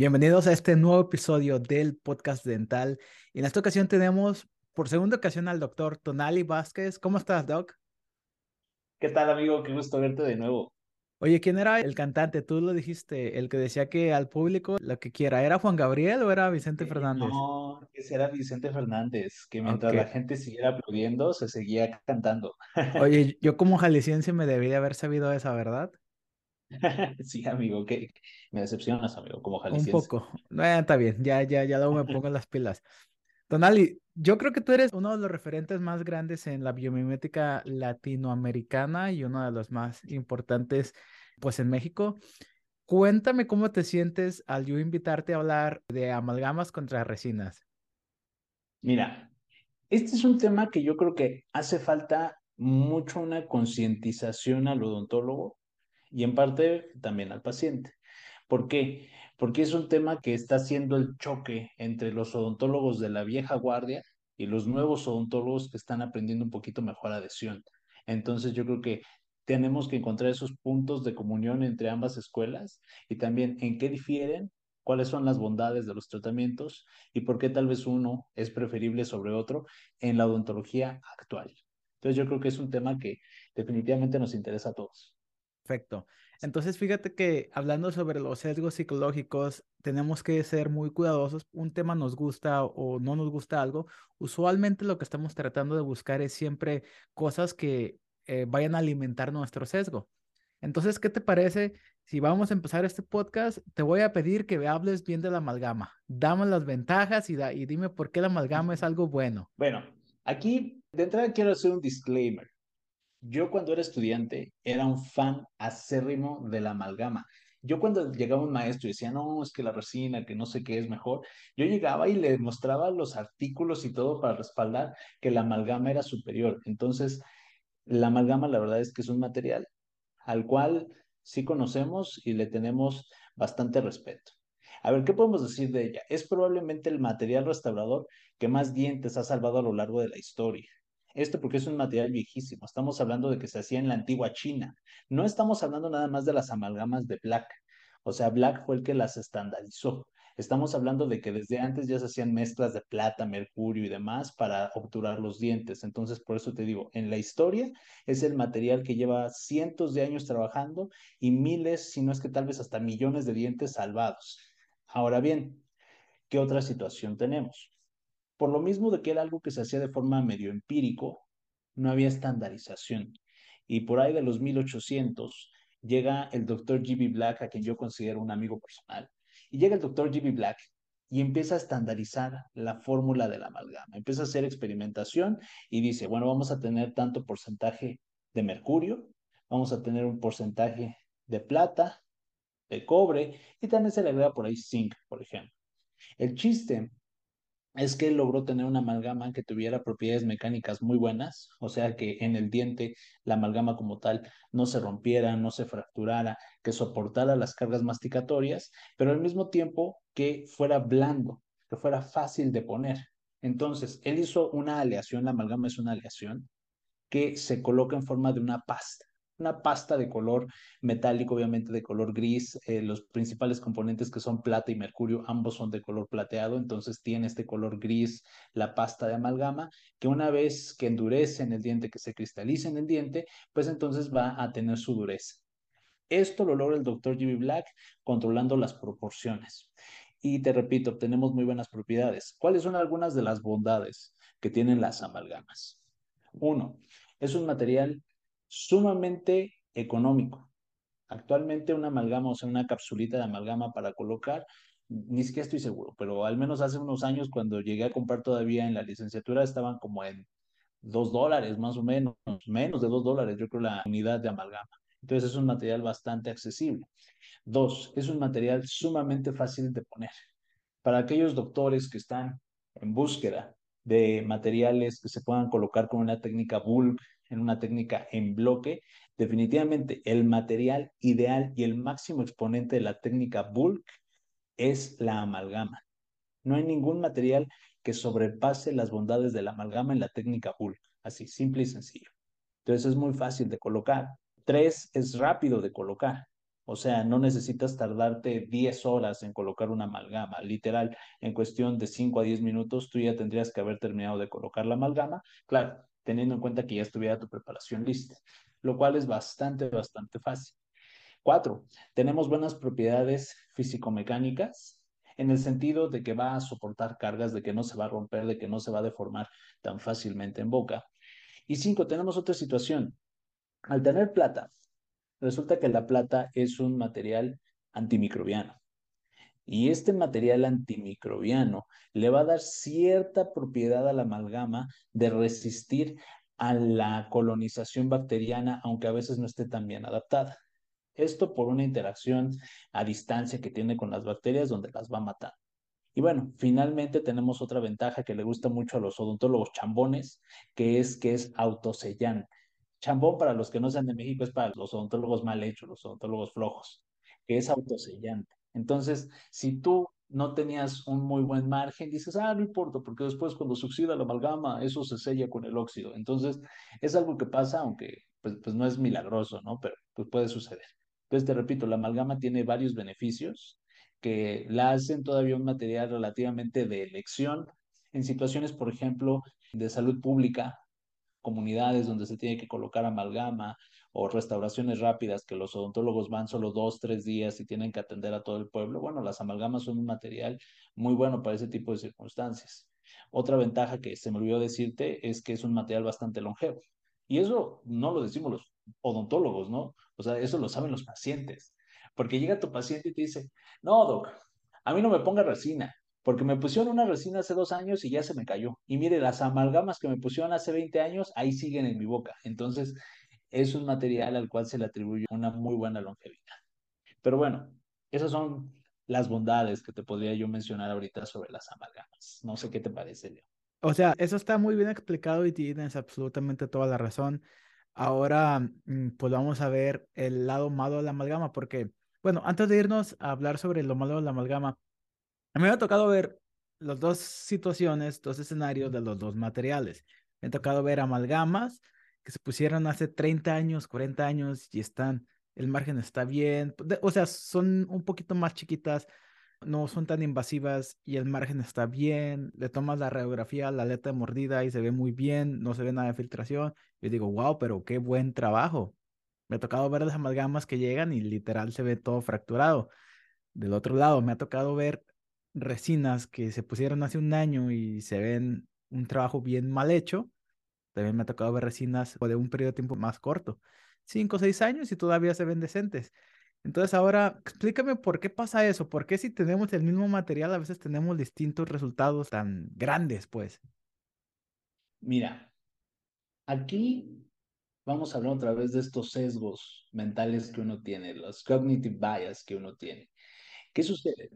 Bienvenidos a este nuevo episodio del podcast dental. En esta ocasión tenemos por segunda ocasión al doctor Tonali Vázquez. ¿Cómo estás, Doc? ¿Qué tal, amigo? Qué gusto verte de nuevo. Oye, ¿quién era el cantante? Tú lo dijiste, el que decía que al público lo que quiera. ¿Era Juan Gabriel o era Vicente Eh, Fernández? no, ese era Vicente Fernández, que mientras la gente siguiera aplaudiendo, se seguía cantando. Oye, yo como jalisciense me debí de haber sabido esa, ¿verdad? Sí, amigo, que me decepcionas, amigo, como Un jalisciense. poco. Eh, está bien, ya, ya, ya luego me pongo las pilas. Tonali, yo creo que tú eres uno de los referentes más grandes en la biomimética latinoamericana y uno de los más importantes, pues, en México. Cuéntame cómo te sientes al yo invitarte a hablar de amalgamas contra resinas. Mira, este es un tema que yo creo que hace falta mucho una concientización al odontólogo y en parte también al paciente. ¿Por qué? Porque es un tema que está haciendo el choque entre los odontólogos de la vieja guardia y los nuevos odontólogos que están aprendiendo un poquito mejor adhesión. Entonces yo creo que tenemos que encontrar esos puntos de comunión entre ambas escuelas y también en qué difieren, cuáles son las bondades de los tratamientos y por qué tal vez uno es preferible sobre otro en la odontología actual. Entonces yo creo que es un tema que definitivamente nos interesa a todos. Perfecto. Entonces, fíjate que hablando sobre los sesgos psicológicos, tenemos que ser muy cuidadosos. Un tema nos gusta o no nos gusta algo. Usualmente lo que estamos tratando de buscar es siempre cosas que eh, vayan a alimentar nuestro sesgo. Entonces, ¿qué te parece si vamos a empezar este podcast? Te voy a pedir que hables bien de la amalgama. Dame las ventajas y, da- y dime por qué la amalgama es algo bueno. Bueno, aquí de entrada quiero hacer un disclaimer. Yo cuando era estudiante era un fan acérrimo de la amalgama. Yo cuando llegaba un maestro y decía, no, es que la resina, que no sé qué es mejor, yo llegaba y le mostraba los artículos y todo para respaldar que la amalgama era superior. Entonces, la amalgama la verdad es que es un material al cual sí conocemos y le tenemos bastante respeto. A ver, ¿qué podemos decir de ella? Es probablemente el material restaurador que más dientes ha salvado a lo largo de la historia. Esto porque es un material viejísimo. Estamos hablando de que se hacía en la antigua China. No estamos hablando nada más de las amalgamas de Black. O sea, Black fue el que las estandarizó. Estamos hablando de que desde antes ya se hacían mezclas de plata, mercurio y demás para obturar los dientes. Entonces, por eso te digo, en la historia es el material que lleva cientos de años trabajando y miles, si no es que tal vez hasta millones de dientes salvados. Ahora bien, ¿qué otra situación tenemos? Por lo mismo de que era algo que se hacía de forma medio empírico, no había estandarización. Y por ahí de los 1800 llega el doctor G.B. Black, a quien yo considero un amigo personal, y llega el doctor G.B. Black y empieza a estandarizar la fórmula de la amalgama. Empieza a hacer experimentación y dice, bueno, vamos a tener tanto porcentaje de mercurio, vamos a tener un porcentaje de plata, de cobre, y también se le agrega por ahí zinc, por ejemplo. El chiste es que logró tener una amalgama que tuviera propiedades mecánicas muy buenas, o sea que en el diente la amalgama como tal no se rompiera, no se fracturara, que soportara las cargas masticatorias, pero al mismo tiempo que fuera blando, que fuera fácil de poner. Entonces, él hizo una aleación, la amalgama es una aleación, que se coloca en forma de una pasta. Una pasta de color metálico, obviamente de color gris. Eh, los principales componentes que son plata y mercurio, ambos son de color plateado, entonces tiene este color gris la pasta de amalgama, que una vez que endurece en el diente, que se cristaliza en el diente, pues entonces va a tener su dureza. Esto lo logra el doctor Jimmy Black controlando las proporciones. Y te repito, obtenemos muy buenas propiedades. ¿Cuáles son algunas de las bondades que tienen las amalgamas? Uno, es un material sumamente económico. Actualmente una amalgama, o sea, una capsulita de amalgama para colocar, ni siquiera estoy seguro, pero al menos hace unos años cuando llegué a comprar todavía en la licenciatura estaban como en dos dólares más o menos, menos de dos dólares, yo creo, la unidad de amalgama. Entonces es un material bastante accesible. Dos, es un material sumamente fácil de poner. Para aquellos doctores que están en búsqueda de materiales que se puedan colocar con una técnica bulk, en una técnica en bloque, definitivamente el material ideal y el máximo exponente de la técnica bulk es la amalgama. No hay ningún material que sobrepase las bondades de la amalgama en la técnica bulk, así, simple y sencillo. Entonces es muy fácil de colocar. Tres, es rápido de colocar. O sea, no necesitas tardarte 10 horas en colocar una amalgama. Literal, en cuestión de 5 a 10 minutos, tú ya tendrías que haber terminado de colocar la amalgama. Claro, teniendo en cuenta que ya estuviera tu preparación lista, lo cual es bastante, bastante fácil. Cuatro, tenemos buenas propiedades físico-mecánicas en el sentido de que va a soportar cargas, de que no se va a romper, de que no se va a deformar tan fácilmente en boca. Y cinco, tenemos otra situación. Al tener plata, resulta que la plata es un material antimicrobiano. Y este material antimicrobiano le va a dar cierta propiedad a la amalgama de resistir a la colonización bacteriana, aunque a veces no esté tan bien adaptada. Esto por una interacción a distancia que tiene con las bacterias donde las va a matar. Y bueno, finalmente tenemos otra ventaja que le gusta mucho a los odontólogos chambones, que es que es autosellante. Chambón, para los que no sean de México, es para los odontólogos mal hechos, los odontólogos flojos, que es autosellante. Entonces, si tú no tenías un muy buen margen, dices, ah, no importa, porque después cuando se oxida la amalgama, eso se sella con el óxido. Entonces, es algo que pasa, aunque pues, pues no es milagroso, ¿no? Pero pues puede suceder. Entonces, te repito, la amalgama tiene varios beneficios que la hacen todavía un material relativamente de elección en situaciones, por ejemplo, de salud pública, comunidades donde se tiene que colocar amalgama o restauraciones rápidas que los odontólogos van solo dos, tres días y tienen que atender a todo el pueblo. Bueno, las amalgamas son un material muy bueno para ese tipo de circunstancias. Otra ventaja que se me olvidó decirte es que es un material bastante longevo. Y eso no lo decimos los odontólogos, ¿no? O sea, eso lo saben los pacientes. Porque llega tu paciente y te dice, no, doc, a mí no me ponga resina, porque me pusieron una resina hace dos años y ya se me cayó. Y mire, las amalgamas que me pusieron hace 20 años, ahí siguen en mi boca. Entonces, es un material al cual se le atribuye una muy buena longevidad. Pero bueno, esas son las bondades que te podría yo mencionar ahorita sobre las amalgamas. No sé qué te parece, Leo. O sea, eso está muy bien explicado y tienes absolutamente toda la razón. Ahora, mm, pues vamos a ver el lado malo de la amalgama, porque, bueno, antes de irnos a hablar sobre lo malo de la amalgama, me ha tocado ver las dos situaciones, dos escenarios de los dos materiales. Me ha tocado ver amalgamas que se pusieron hace 30 años, 40 años y están, el margen está bien, o sea, son un poquito más chiquitas, no son tan invasivas y el margen está bien, le tomas la radiografía, la aleta de mordida y se ve muy bien, no se ve nada de filtración. Yo digo, wow, pero qué buen trabajo. Me ha tocado ver las amalgamas que llegan y literal se ve todo fracturado. Del otro lado, me ha tocado ver resinas que se pusieron hace un año y se ven un trabajo bien mal hecho. También me ha tocado ver resinas de un periodo de tiempo más corto, cinco o seis años y todavía se ven decentes. Entonces ahora explícame por qué pasa eso, por qué si tenemos el mismo material a veces tenemos distintos resultados tan grandes, pues. Mira, aquí vamos a hablar otra vez de estos sesgos mentales que uno tiene, los cognitive bias que uno tiene. ¿Qué sucede?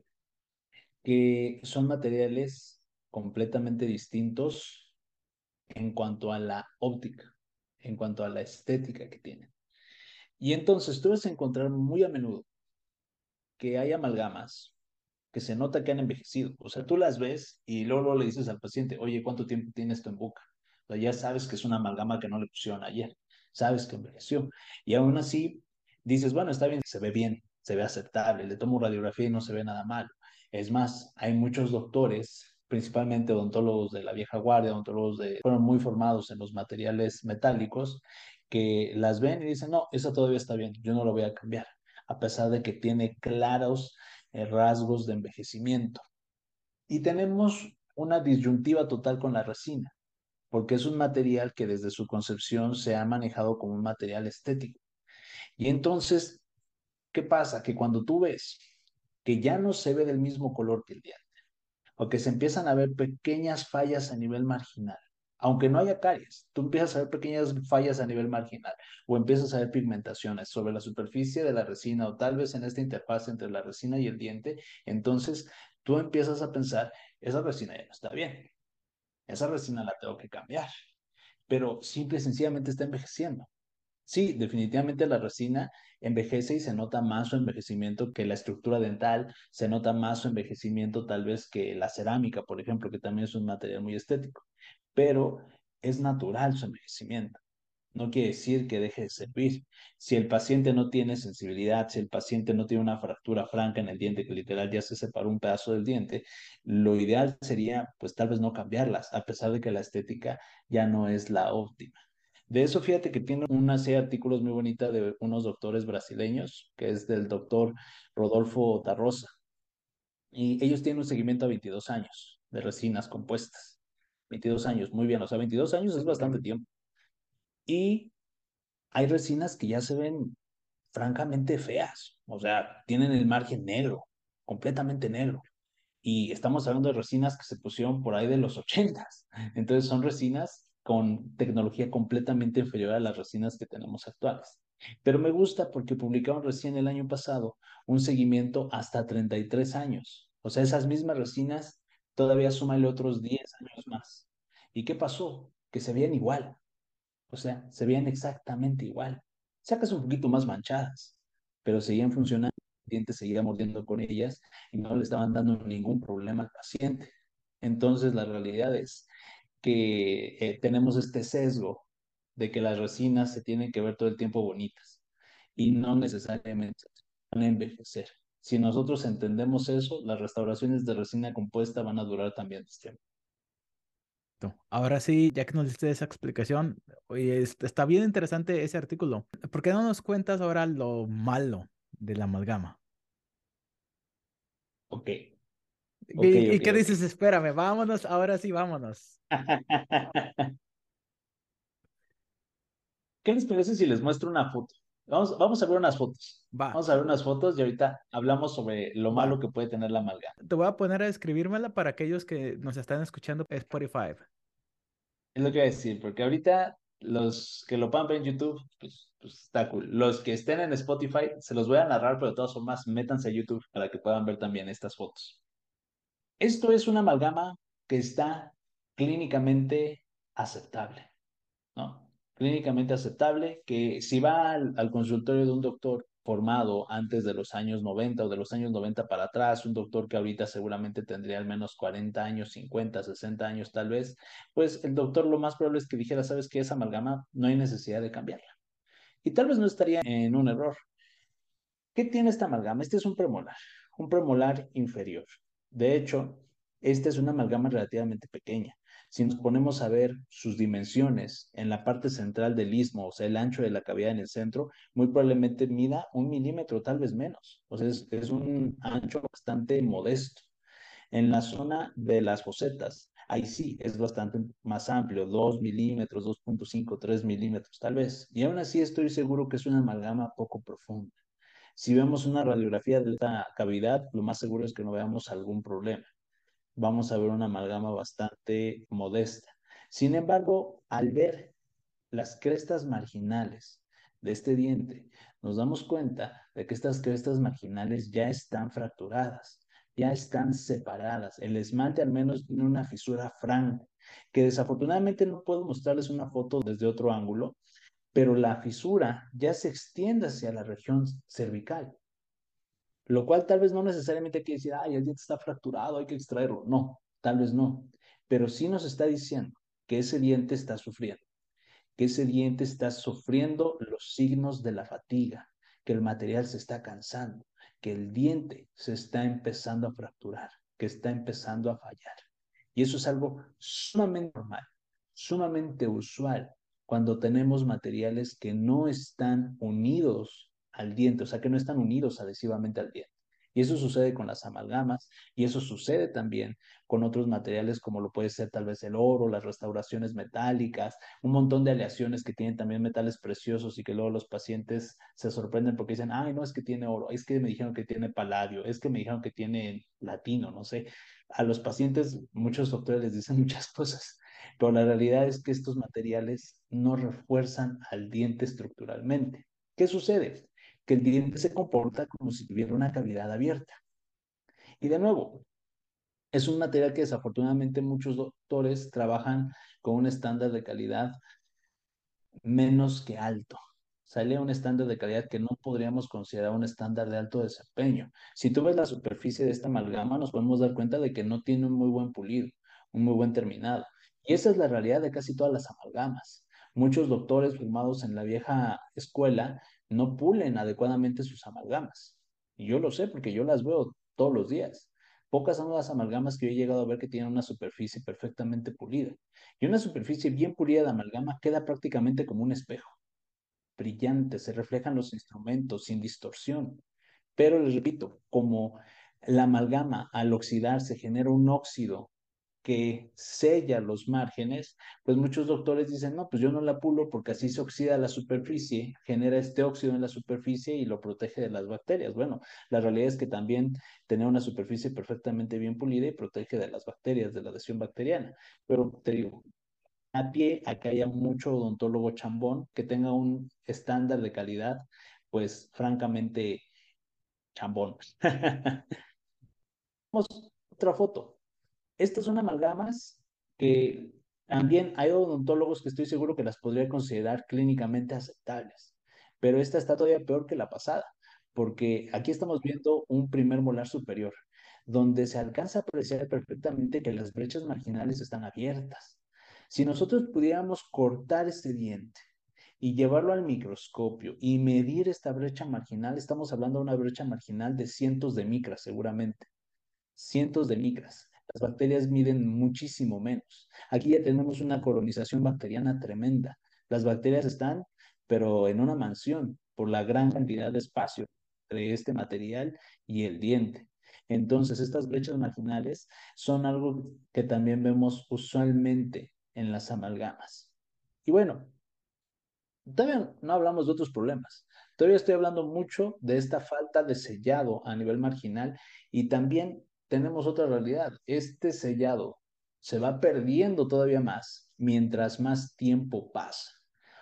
Que son materiales completamente distintos en cuanto a la óptica, en cuanto a la estética que tienen. Y entonces tú vas a encontrar muy a menudo que hay amalgamas que se nota que han envejecido. O sea, tú las ves y luego, le dices al paciente, oye, ¿cuánto tiempo tienes esto en boca? O ya sabes que es una amalgama que no le pusieron ayer, sabes que envejeció. Y aún así dices, bueno, está bien, se ve bien, se ve aceptable, le tomo radiografía y no se ve nada malo. Es más, hay muchos doctores, principalmente odontólogos de la vieja guardia, odontólogos de, fueron muy formados en los materiales metálicos, que las ven y dicen, no, eso todavía está bien, yo no lo voy a cambiar, a pesar de que tiene claros eh, rasgos de envejecimiento. Y tenemos una disyuntiva total con la resina, porque es un material que desde su concepción se ha manejado como un material estético. Y entonces, ¿qué pasa? Que cuando tú ves que ya no se ve del mismo color que el diente, o que se empiezan a ver pequeñas fallas a nivel marginal, aunque no haya caries, tú empiezas a ver pequeñas fallas a nivel marginal o empiezas a ver pigmentaciones sobre la superficie de la resina o tal vez en esta interfaz entre la resina y el diente, entonces tú empiezas a pensar, esa resina ya no está bien, esa resina la tengo que cambiar, pero simple y sencillamente está envejeciendo. Sí, definitivamente la resina envejece y se nota más su envejecimiento que la estructura dental, se nota más su envejecimiento tal vez que la cerámica, por ejemplo, que también es un material muy estético pero es natural su envejecimiento. no quiere decir que deje de servir. Si el paciente no tiene sensibilidad, si el paciente no tiene una fractura franca en el diente, que literal ya se separó un pedazo del diente, lo ideal sería pues tal vez no cambiarlas, a pesar de que la estética ya no es la óptima. De eso, fíjate que tiene una serie de artículos muy bonita de unos doctores brasileños, que es del doctor Rodolfo Tarrosa. Y ellos tienen un seguimiento a 22 años de resinas compuestas. 22 años, muy bien, o sea, 22 años es bastante tiempo. Y hay resinas que ya se ven francamente feas, o sea, tienen el margen negro, completamente negro. Y estamos hablando de resinas que se pusieron por ahí de los 80. Entonces son resinas con tecnología completamente inferior a las resinas que tenemos actuales. Pero me gusta porque publicaron recién el año pasado un seguimiento hasta 33 años. O sea, esas mismas resinas todavía súmale otros 10 años más. ¿Y qué pasó? Que se veían igual. O sea, se veían exactamente igual. Sacas un poquito más manchadas, pero seguían funcionando. El diente seguía mordiendo con ellas y no le estaban dando ningún problema al paciente. Entonces, la realidad es que eh, tenemos este sesgo de que las resinas se tienen que ver todo el tiempo bonitas y no necesariamente van a envejecer. Si nosotros entendemos eso, las restauraciones de resina compuesta van a durar también este tiempo. Ahora sí, ya que nos diste esa explicación, oye, está bien interesante ese artículo. ¿Por qué no nos cuentas ahora lo malo de la amalgama? Ok. ¿Y, qué dices? Espérame, vámonos, ahora sí, vámonos. ¿Qué les parece si les muestro una foto? Vamos, vamos a ver unas fotos. Vamos a ver unas fotos y ahorita hablamos sobre lo malo que puede tener la amalgama. Te voy a poner a escribírmela para aquellos que nos están escuchando por Spotify. Es lo que voy a decir, porque ahorita los que lo puedan ver en YouTube, pues, pues, está cool. Los que estén en Spotify, se los voy a narrar, pero de todas formas, métanse a YouTube para que puedan ver también estas fotos. Esto es una amalgama que está clínicamente aceptable, ¿no? Clínicamente aceptable, que si va al, consultorio de un doctor formado antes de los años 90 o de los años 90 para atrás, un doctor que ahorita seguramente tendría al menos 40 años, 50, 60 años tal vez, pues el doctor lo más probable es que dijera, sabes que esa amalgama no hay necesidad de cambiarla. Y tal vez no estaría en un error. ¿Qué tiene esta amalgama? Este es un premolar, un premolar inferior. De hecho, esta es una amalgama relativamente pequeña. Si nos ponemos a ver sus dimensiones en la parte central del istmo, o sea, el ancho de la cavidad en el centro, muy probablemente mida un milímetro, tal vez menos. O sea, es, un ancho bastante modesto. En la zona de las fosetas, ahí sí, es bastante más amplio, 2 milímetros, 2.5, 3 milímetros, tal vez. Y aún así estoy seguro que es una amalgama poco profunda. Si vemos una radiografía de esta cavidad, lo más seguro es que no veamos algún problema vamos a ver una amalgama bastante modesta. Sin embargo, al ver las crestas marginales de este diente, nos damos cuenta de que estas crestas marginales ya están fracturadas, ya están separadas. El esmalte al menos tiene una fisura franca, que desafortunadamente no puedo mostrarles una foto desde otro ángulo, pero la fisura ya se extiende hacia la región cervical. Lo cual tal vez no necesariamente quiere decir, ay, el diente está fracturado, hay que extraerlo. No, tal vez no. Pero sí nos está diciendo que ese diente está sufriendo, que ese diente está sufriendo los signos de la fatiga, que el material se está cansando, que el diente se está empezando a fracturar, que está empezando a fallar. Y eso es algo sumamente normal, sumamente usual cuando tenemos materiales que no están unidos al diente, o sea que no están unidos adhesivamente al diente. Y eso sucede con las amalgamas y eso sucede también con otros materiales como lo puede ser tal vez el oro, las restauraciones metálicas, un montón de aleaciones que tienen también metales preciosos y que luego los pacientes se sorprenden porque dicen, ay, no es que tiene oro, es que me dijeron que tiene paladio, es que me dijeron que tiene latino, no sé. A los pacientes muchos doctores les dicen muchas cosas, pero la realidad es que estos materiales no refuerzan al diente estructuralmente. ¿Qué sucede? que el diente se comporta como si tuviera una cavidad abierta. Y de nuevo, es un material que desafortunadamente muchos doctores trabajan con un estándar de calidad menos que alto. Sale un estándar de calidad que no podríamos considerar un estándar de alto desempeño. Si tú ves la superficie de esta amalgama, nos podemos dar cuenta de que no tiene un muy buen pulido, un muy buen terminado. Y esa es la realidad de casi todas las amalgamas. Muchos doctores formados en la vieja escuela no pulen adecuadamente sus amalgamas. Y yo lo sé porque yo las veo todos los días. Pocas son las amalgamas que yo he llegado a ver que tienen una superficie perfectamente pulida. Y una superficie bien pulida de amalgama queda prácticamente como un espejo. Brillante, se reflejan los instrumentos sin distorsión. Pero les repito, como la amalgama al oxidarse genera un óxido que sella los márgenes, pues muchos doctores dicen, no, pues yo no la pulo porque así se oxida la superficie, genera este óxido en la superficie y lo protege de las bacterias. Bueno, la realidad es que también tener una superficie perfectamente bien pulida y protege de las bacterias, de la adhesión bacteriana. Pero te digo, a pie a que haya mucho odontólogo chambón que tenga un estándar de calidad, pues francamente chambón. Vamos, otra foto. Estas son amalgamas que también hay odontólogos que estoy seguro que las podría considerar clínicamente aceptables, pero esta está todavía peor que la pasada, porque aquí estamos viendo un primer molar superior, donde se alcanza a apreciar perfectamente que las brechas marginales están abiertas. Si nosotros pudiéramos cortar este diente y llevarlo al microscopio y medir esta brecha marginal, estamos hablando de una brecha marginal de cientos de micras seguramente, cientos de micras. Las bacterias miden muchísimo menos. Aquí ya tenemos una colonización bacteriana tremenda. Las bacterias están, pero en una mansión, por la gran cantidad de espacio entre este material y el diente. Entonces, estas brechas marginales son algo que también vemos usualmente en las amalgamas. Y bueno, todavía no hablamos de otros problemas. Todavía estoy hablando mucho de esta falta de sellado a nivel marginal y también tenemos otra realidad. Este sellado se va perdiendo todavía más mientras más tiempo pasa.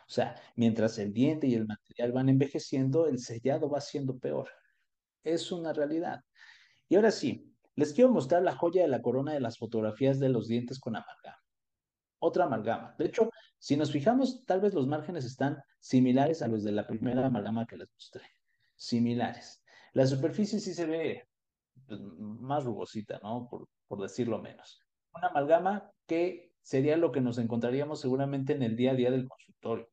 O sea, mientras el diente y el material van envejeciendo, el sellado va siendo peor. Es una realidad. Y ahora sí, les quiero mostrar la joya de la corona de las fotografías de los dientes con amalgama. Otra amalgama. De hecho, si nos fijamos, tal vez los márgenes están similares a los de la primera amalgama que les mostré. Similares. La superficie sí se ve pues, más rugosita, ¿no? Por, por decirlo menos. Una amalgama que sería lo que nos encontraríamos seguramente en el día a día del consultorio.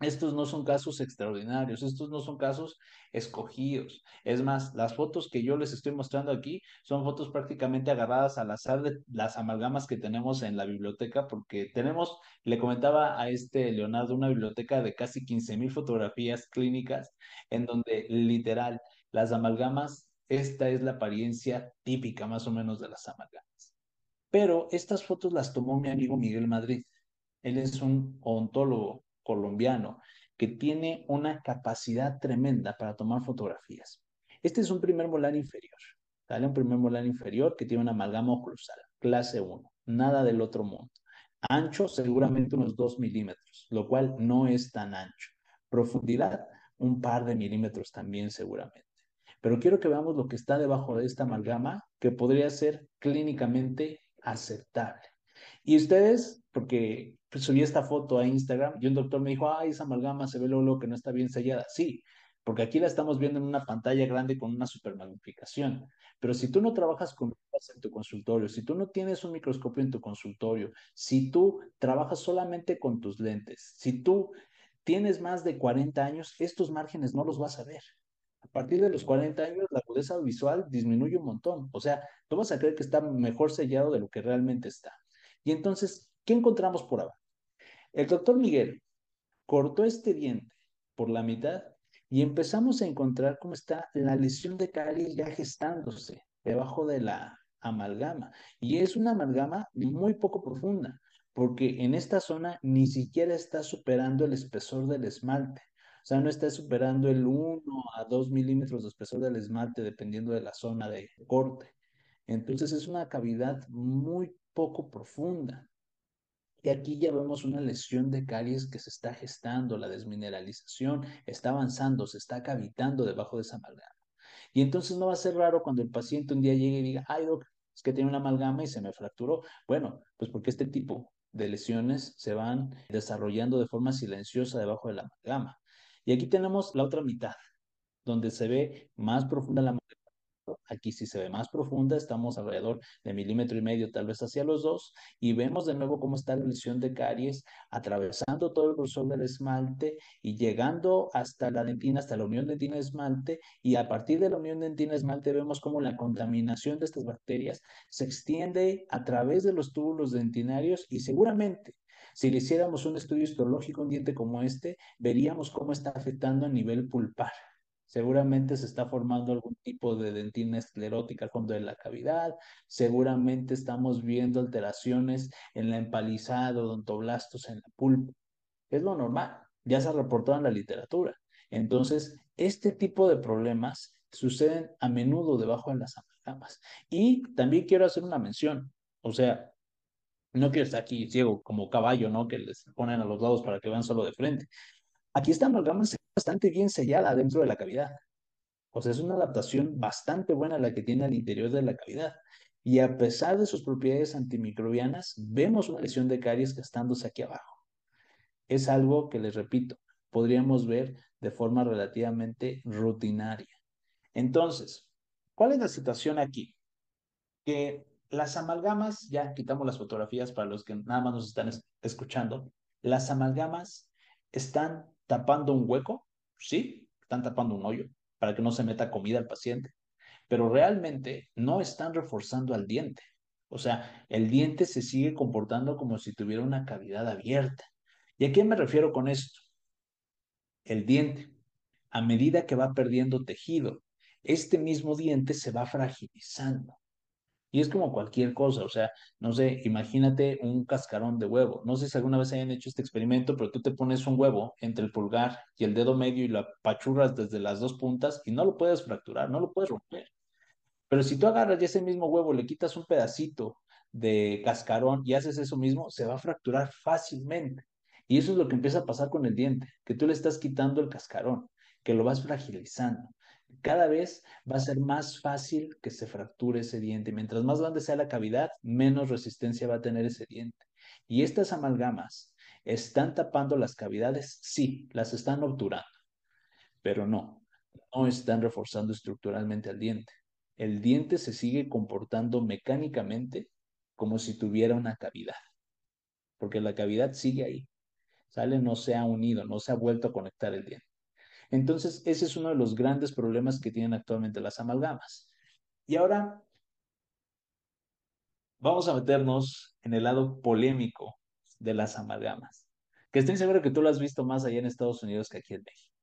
Estos no son casos extraordinarios, estos no son casos escogidos. Es más, las fotos que yo les estoy mostrando aquí son fotos prácticamente agarradas al azar de las amalgamas que tenemos en la biblioteca, porque tenemos, le comentaba a este Leonardo, una biblioteca de casi 15 mil fotografías clínicas, en donde literal las amalgamas esta es la apariencia típica más o menos de las amalgamas. Pero estas fotos las tomó mi amigo Miguel Madrid. Él es un odontólogo colombiano que tiene una capacidad tremenda para tomar fotografías. Este es un primer molar inferior, ¿vale? Un primer molar inferior que tiene una amalgama oclusal, clase 1, nada del otro mundo. Ancho, seguramente unos 2 milímetros, lo cual no es tan ancho. Profundidad, un par de milímetros también seguramente. Pero quiero que veamos lo que está debajo de esta amalgama que podría ser clínicamente aceptable. Y ustedes, porque pues, subí esta foto a Instagram y un doctor me dijo, ay, esa amalgama se ve luego que no está bien sellada. Sí, porque aquí la estamos viendo en una pantalla grande con una supermagnificación. Pero si tú no trabajas con en tu consultorio, si tú no tienes un microscopio en tu consultorio, si tú trabajas solamente con tus lentes, si tú tienes más de 40 años, estos márgenes no los vas a ver. Partir de los 40 años, la agudeza visual disminuye un montón. O sea, tú vas a creer que está mejor sellado de lo que realmente está. Y entonces, ¿qué encontramos por abajo? El doctor Miguel cortó este diente por la mitad y empezamos a encontrar cómo está la lesión de caries ya gestándose debajo de la amalgama. Y es una amalgama muy poco profunda, porque en esta zona ni siquiera está superando el espesor del esmalte. O sea, no está superando el 1 a 2 milímetros de espesor del esmalte dependiendo de la zona de corte. Entonces es una cavidad muy poco profunda. Y aquí ya vemos una lesión de caries que se está gestando, la desmineralización está avanzando, se está cavitando debajo de esa amalgama. Y entonces no va a ser raro cuando el paciente un día llegue y diga, ay, doc, es que tiene una amalgama y se me fracturó. Bueno, pues porque este tipo de lesiones se van desarrollando de forma silenciosa debajo de la amalgama. Y aquí tenemos la otra mitad, donde se ve más profunda la aquí sí se ve más profunda, estamos alrededor de milímetro y medio, tal vez hacia los dos, y vemos de nuevo cómo está la lesión de caries atravesando todo el grosor del esmalte y llegando hasta la dentina, hasta la unión dentina-esmalte, y a partir de la unión dentina-esmalte vemos cómo la contaminación de estas bacterias se extiende a través de los túbulos dentinarios y seguramente si le hiciéramos un estudio histológico, un diente como este, veríamos cómo está afectando a nivel pulpar. Seguramente se está formando algún tipo de dentina esclerótica al fondo de la cavidad. Seguramente estamos viendo alteraciones en la empalizada, odontoblastos en la pulpa. Es lo normal. Ya se ha reportado en la literatura. Entonces, este tipo de problemas suceden a menudo debajo de las amalgamas. Y también quiero hacer una mención. O sea, no quiero estar aquí ciego como caballo, ¿no? Que les ponen a los lados para que vean solo de frente. Aquí esta amalgama bastante bien sellada dentro de la cavidad. O sea, es una adaptación bastante buena la que tiene al interior de la cavidad. Y a pesar de sus propiedades antimicrobianas, vemos una lesión de caries gastándose aquí abajo. Es algo que les repito, podríamos ver de forma relativamente rutinaria. Entonces, ¿cuál es la situación aquí? Que las amalgamas, ya quitamos las fotografías para los que nada más nos están escuchando, las amalgamas están tapando un hueco, sí, están tapando un hoyo para que no se meta comida al paciente, pero realmente no están reforzando al diente. O sea, el diente se sigue comportando como si tuviera una cavidad abierta. ¿Y a qué me refiero con esto? El diente, a medida que va perdiendo tejido, este mismo diente se va fragilizando. Y es como cualquier cosa, o sea, no sé, imagínate un cascarón de huevo. No sé si alguna vez hayan hecho este experimento, pero tú te pones un huevo entre el pulgar y el dedo medio y lo apachurras desde las dos puntas y no lo puedes fracturar, no lo puedes romper. Pero si tú agarras ese mismo huevo le quitas un pedacito de cascarón y haces eso mismo, se va a fracturar fácilmente. Y eso es lo que empieza a pasar con el diente, que tú le estás quitando el cascarón, que lo vas fragilizando cada vez va a ser más fácil que se fracture ese diente. Mientras más grande sea la cavidad, menos resistencia va a tener ese diente. Y estas amalgamas están tapando las cavidades, sí, las están obturando, pero no, no están reforzando estructuralmente al diente. El diente se sigue comportando mecánicamente como si tuviera una cavidad, porque la cavidad sigue ahí, sale, no se ha unido, no se ha vuelto a conectar el diente. Entonces, ese es uno de los grandes problemas que tienen actualmente las amalgamas. Y ahora vamos a meternos en el lado polémico de las amalgamas, que estoy seguro que tú lo has visto más allá en Estados Unidos que aquí en México,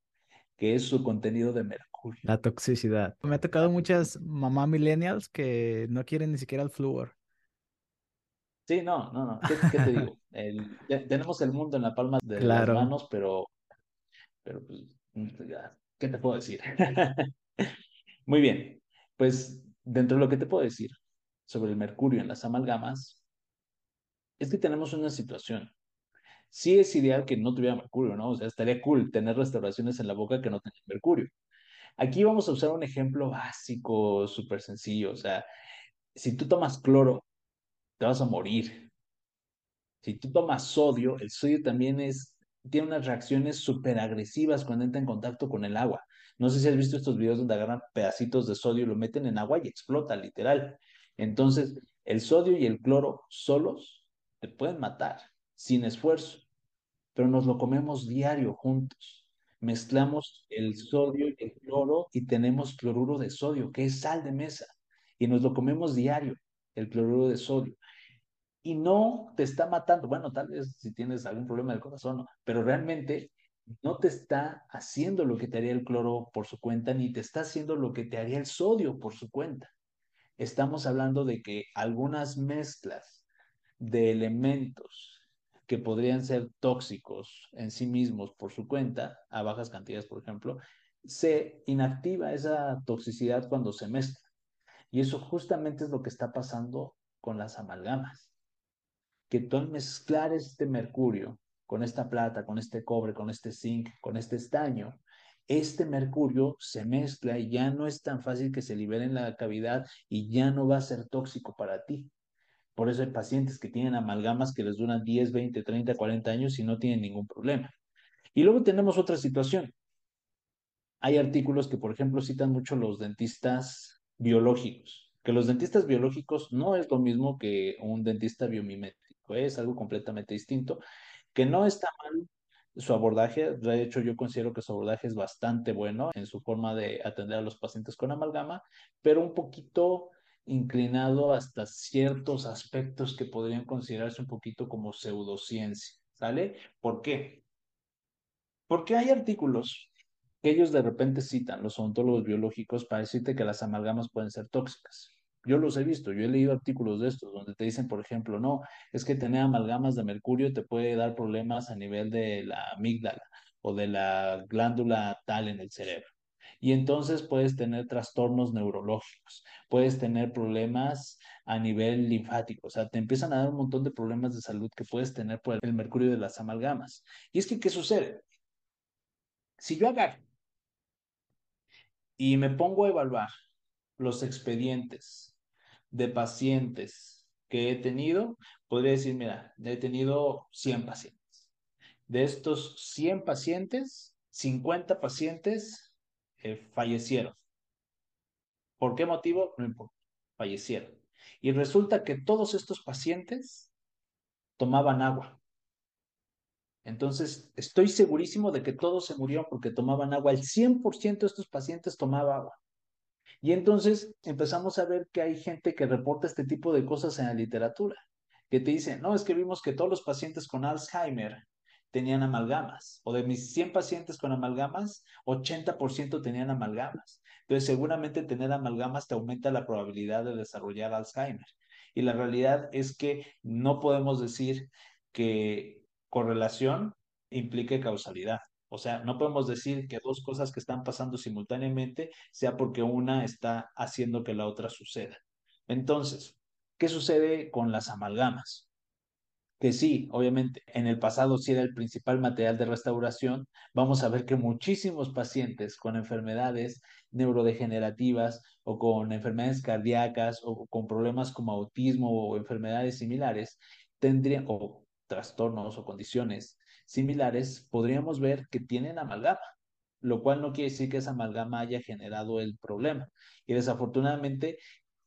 que es su contenido de mercurio. La toxicidad. Me ha tocado muchas mamá millennials que no quieren ni siquiera el flúor. Sí, no, no, no. ¿Qué, te digo? tenemos el mundo en la palma de las manos, pero, pero pues, ¿Qué te puedo decir? Muy bien, pues dentro de lo que te puedo decir sobre el mercurio en las amalgamas, es que tenemos una situación. Sí es ideal que no tuviera mercurio, ¿no? O sea, estaría cool tener restauraciones en la boca que no tengan mercurio. Aquí vamos a usar un ejemplo básico, súper sencillo. O sea, si tú tomas cloro, te vas a morir. Si tú tomas sodio, el sodio también es tiene unas reacciones súper agresivas cuando entra en contacto con el agua. No sé si has visto estos videos donde agarran pedacitos de sodio y lo meten en agua y explota, literal. Entonces, el sodio y el cloro solos te pueden matar sin esfuerzo, pero nos lo comemos diario juntos. Mezclamos el sodio y el cloro y tenemos cloruro de sodio, que es sal de mesa, y nos lo comemos diario, el cloruro de sodio y no te está matando. Bueno, tal vez si tienes algún problema del corazón, pero realmente no te está haciendo lo que te haría el cloro por su cuenta, ni te está haciendo lo que te haría el sodio por su cuenta. Estamos hablando de que algunas mezclas de elementos que podrían ser tóxicos en sí mismos por su cuenta, a bajas cantidades, por ejemplo, se inactiva esa toxicidad cuando se mezcla. Y eso justamente es lo que está pasando con las amalgamas que tú al mezclar este mercurio con esta plata, con este cobre, con este zinc, con este estaño, este mercurio se mezcla y ya no es tan fácil que se libere en la cavidad y ya no va a ser tóxico para ti. Por eso hay pacientes que tienen amalgamas que les duran 10, 20, 30, 40 años y no tienen ningún problema. Y luego tenemos otra situación. Hay artículos que, por ejemplo, citan mucho los dentistas biológicos, que los dentistas biológicos no es lo mismo que un dentista biomimético, es algo completamente distinto, que no está mal su abordaje, de hecho yo considero que su abordaje es bastante bueno en su forma de atender a los pacientes con amalgama, pero un poquito inclinado hasta ciertos aspectos que podrían considerarse un poquito como pseudociencia, ¿sale? ¿Por qué? Porque hay artículos que ellos de repente citan, los odontólogos biológicos, para decirte que las amalgamas pueden ser tóxicas. Yo los he visto, yo he leído artículos de estos donde te dicen, por ejemplo, no, es que tener amalgamas de mercurio te puede dar problemas a nivel de la amígdala o de la glándula tal en el cerebro. Y entonces puedes tener trastornos neurológicos, puedes tener problemas a nivel linfático, o sea, te empiezan a dar un montón de problemas de salud que puedes tener por el mercurio de las amalgamas. Y es que, ¿qué sucede? Si yo agarro y me pongo a evaluar los expedientes de pacientes que he tenido, podría decir, mira, he tenido 100 pacientes. De estos 100 pacientes, 50 pacientes eh, fallecieron. ¿Por qué motivo? No importa, fallecieron. Y resulta que todos estos pacientes tomaban agua. Entonces, estoy segurísimo de que todos se murieron porque tomaban agua. El 100% de estos pacientes tomaba agua. Y entonces empezamos a ver que hay gente que reporta este tipo de cosas en la literatura, que te dice, no, es que vimos que todos los pacientes con Alzheimer tenían amalgamas, o de mis 100 pacientes con amalgamas, 80% tenían amalgamas. Entonces, seguramente tener amalgamas te aumenta la probabilidad de desarrollar Alzheimer. Y la realidad es que no podemos decir que correlación implique causalidad. O sea, no podemos decir que dos cosas que están pasando simultáneamente sea porque una está haciendo que la otra suceda. Entonces, ¿qué sucede con las amalgamas? Que sí, obviamente, en el pasado sí era el principal material de restauración, vamos a ver que muchísimos pacientes con enfermedades neurodegenerativas o con enfermedades cardíacas o con problemas como autismo o enfermedades similares tendrían, o trastornos o condiciones similares, podríamos ver que tienen amalgama, lo cual no quiere decir que esa amalgama haya generado el problema. Y desafortunadamente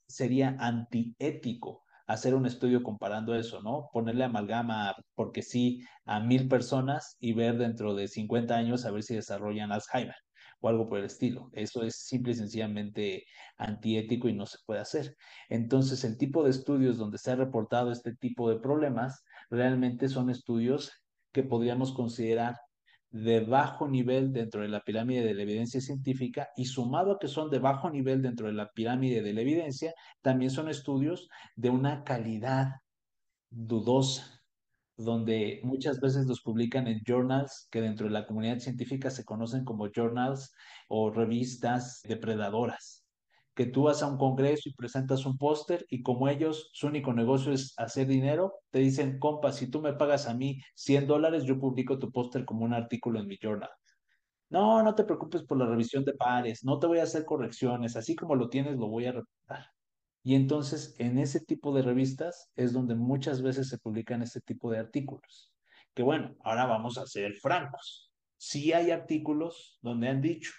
sería antiético hacer un estudio comparando eso, ¿no? Ponerle amalgama porque sí a mil personas y ver dentro de 50 años a ver si desarrollan Alzheimer o algo por el estilo. Eso es simple y sencillamente antiético y no se puede hacer. Entonces, el tipo de estudios donde se ha reportado este tipo de problemas realmente son estudios que podríamos considerar de bajo nivel dentro de la pirámide de la evidencia científica y sumado a que son de bajo nivel dentro de la pirámide de la evidencia, también son estudios de una calidad dudosa, donde muchas veces los publican en journals que dentro de la comunidad científica se conocen como journals o revistas depredadoras que tú vas a un congreso y presentas un póster y como ellos, su único negocio es hacer dinero, te dicen, compa, si tú me pagas a mí 100 dólares, yo publico tu póster como un artículo en mi journal. No, no te preocupes por la revisión de pares, no te voy a hacer correcciones, así como lo tienes, lo voy a reportar. Y entonces, en ese tipo de revistas es donde muchas veces se publican este tipo de artículos. Que bueno, ahora vamos a ser francos. Sí hay artículos donde han dicho,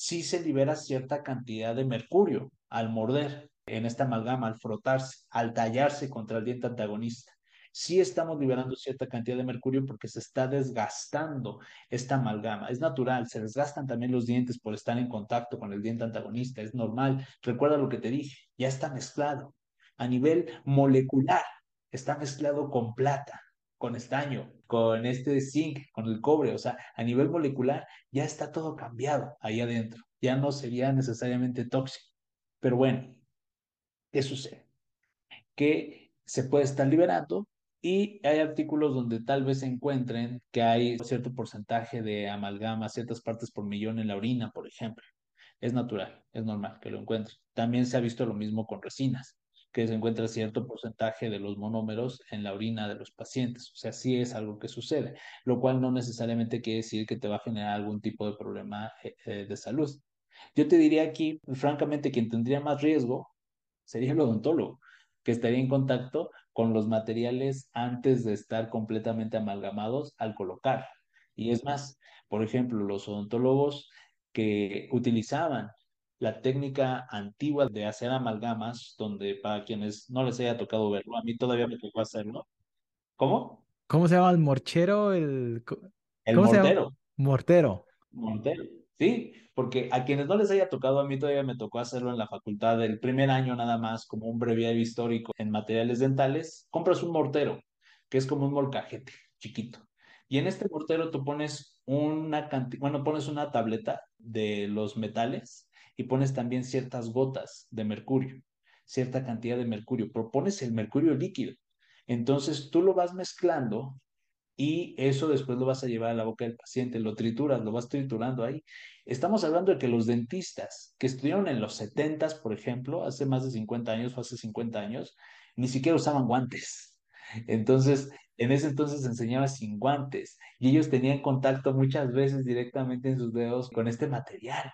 sí se libera cierta cantidad de mercurio al morder en esta amalgama, al frotarse, al tallarse contra el diente antagonista. Sí estamos liberando cierta cantidad de mercurio porque se está desgastando esta amalgama. Es natural, se desgastan también los dientes por estar en contacto con el diente antagonista, es normal. Recuerda lo que te dije, ya está mezclado. A nivel molecular, está mezclado con plata, con estaño, con este zinc, con el cobre, o sea, a nivel molecular ya está todo cambiado ahí adentro, ya no sería necesariamente tóxico. Pero bueno, ¿qué sucede? Que se puede estar liberando y hay artículos donde tal vez encuentren que hay cierto porcentaje de amalgama, ciertas partes por millón en la orina, por ejemplo. Es natural, es normal que lo encuentren. También se ha visto lo mismo con resinas que se encuentra cierto porcentaje de los monómeros en la orina de los pacientes. O sea, sí es algo que sucede, lo cual no necesariamente quiere decir que te va a generar algún tipo de problema eh, eh, de salud. Yo te diría aquí, francamente, quien tendría más riesgo sería el odontólogo, que estaría en contacto con los materiales antes de estar completamente amalgamados al colocar. Y es más, por ejemplo, los odontólogos que utilizaban la técnica antigua de hacer amalgamas, donde para quienes no les haya tocado verlo, a mí todavía me tocó hacerlo. ¿Cómo? ¿Cómo se llama el morchero? El... El ¿Cómo se llama? mortero. Mortero. Mortero. Sí, porque a quienes no les haya tocado, a mí todavía me tocó hacerlo en la facultad el primer año nada más, como un breviario histórico en materiales dentales. Compras un mortero, que es como un molcajete chiquito. Y en este mortero tú pones una cantidad, bueno, pones una tableta de los metales y pones también ciertas gotas de mercurio, cierta cantidad de mercurio, propones el mercurio líquido. Entonces tú lo vas mezclando y eso después lo vas a llevar a la boca del paciente, lo trituras, lo vas triturando ahí. Estamos hablando de que los dentistas que estudiaron en los 70, por ejemplo, hace más de 50 años o hace 50 años, ni siquiera usaban guantes. Entonces, en ese entonces se enseñaba sin guantes y ellos tenían contacto muchas veces directamente en sus dedos con este material.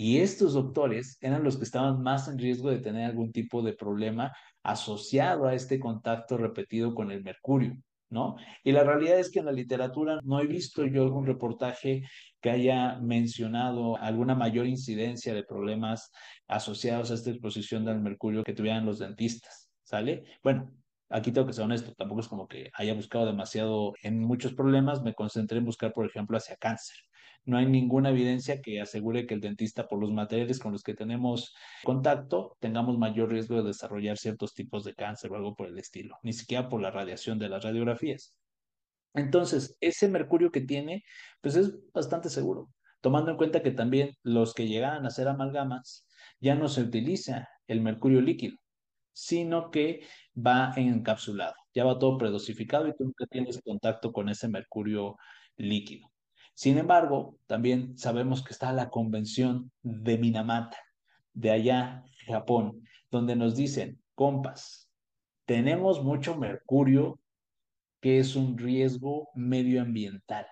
Y estos doctores eran los que estaban más en riesgo de tener algún tipo de problema asociado a este contacto repetido con el mercurio. ¿no? Y la realidad es que en la literatura no he visto yo algún reportaje que haya mencionado alguna mayor incidencia de problemas asociados a esta exposición del mercurio que tuvieran los dentistas, ¿sale? Bueno, aquí tengo que ser honesto, tampoco es como que haya buscado demasiado en muchos problemas, me concentré en buscar, por ejemplo, hacia cáncer no hay ninguna evidencia que asegure que el dentista, por los materiales con los que tenemos contacto, tengamos mayor riesgo de desarrollar ciertos tipos de cáncer o algo por el estilo, ni siquiera por la radiación de las radiografías. Entonces, ese mercurio que tiene, pues es bastante seguro, tomando en cuenta que también los que llegan a hacer amalgamas, ya no se utiliza el mercurio líquido, sino que va encapsulado, ya va todo predosificado y tú nunca tienes contacto con ese mercurio líquido. Sin embargo, también sabemos que está la convención de Minamata, de allá, Japón, donde nos dicen, compas, tenemos mucho mercurio que es un riesgo medioambiental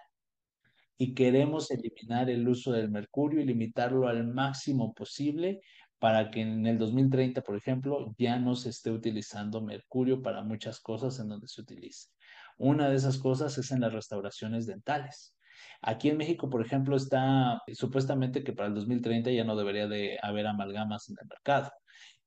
y queremos eliminar el uso del mercurio y limitarlo al máximo posible para que en el 2030, por ejemplo, ya no se esté utilizando mercurio para muchas cosas en donde se utilice. Una de esas cosas es en las restauraciones dentales. Aquí en México, por ejemplo, está supuestamente que para el 2030 ya no debería de haber amalgamas en el mercado.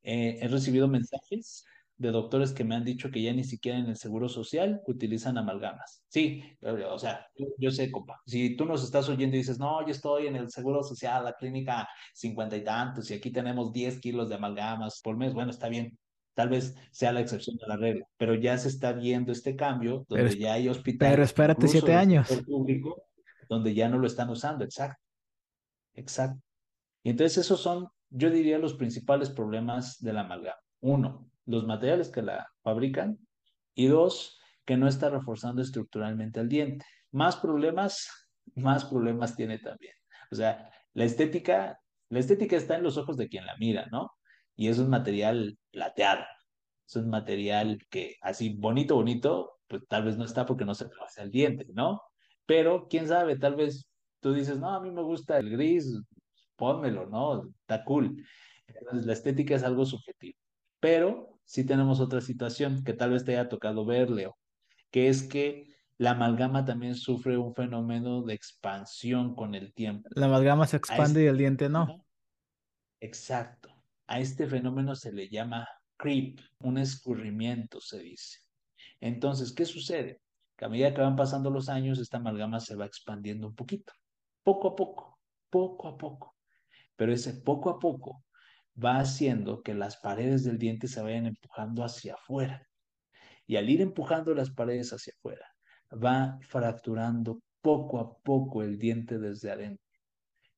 Eh, he recibido mensajes de doctores que me han dicho que ya ni siquiera en el seguro social utilizan amalgamas. Sí, o sea, yo, sé, compa, si tú nos estás oyendo y dices, no, yo estoy en el seguro social, la clínica cincuenta y tantos, y aquí tenemos 10 kilos de amalgamas por mes, bueno, está bien. Tal vez sea la excepción de la regla, pero ya se está viendo este cambio donde ya hay hospitales. Pero espérate siete años. Público donde ya no lo están usando, exacto. Exacto. Y entonces esos son, yo diría, los principales problemas de la amalgama. Uno, los materiales que la fabrican y dos, que no está reforzando estructuralmente el diente. Más problemas, más problemas tiene también. O sea, la estética, la estética está en los ojos de quien la mira, ¿no? Y es un material plateado. Es un material que así bonito, bonito, pues tal vez no está porque no se hace el diente, ¿no? Pero quién sabe, tal vez tú dices, no, a mí me gusta el gris, pónmelo, ¿no? Está cool. Entonces, la estética es algo subjetivo. Pero sí tenemos otra situación que tal vez te haya tocado ver, Leo, que es que la amalgama también sufre un fenómeno de expansión con el tiempo. La amalgama se expande y el diente no. Exacto. A este fenómeno se le llama creep, un escurrimiento, se dice. Entonces, ¿qué sucede? Que a medida que van pasando los años, esta amalgama se va expandiendo un poquito, poco a poco, poco a poco. Pero ese poco a poco va haciendo que las paredes del diente se vayan empujando hacia afuera. Y al ir empujando las paredes hacia afuera, va fracturando poco a poco el diente desde adentro.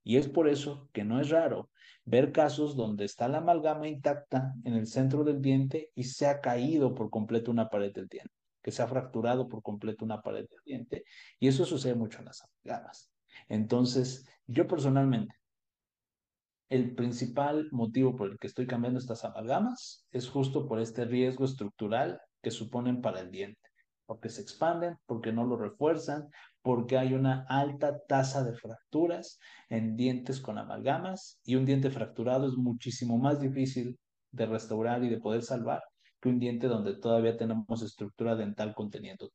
Y es por eso que no es raro ver casos donde está la amalgama intacta en el centro del diente y se ha caído por completo una pared del diente que se ha fracturado por completo una pared de diente. Y eso sucede mucho en las amalgamas. Entonces, yo personalmente, el principal motivo por el que estoy cambiando estas amalgamas es justo por este riesgo estructural que suponen para el diente, porque se expanden, porque no lo refuerzan, porque hay una alta tasa de fracturas en dientes con amalgamas y un diente fracturado es muchísimo más difícil de restaurar y de poder salvar que un diente donde todavía tenemos estructura dental conteniendo.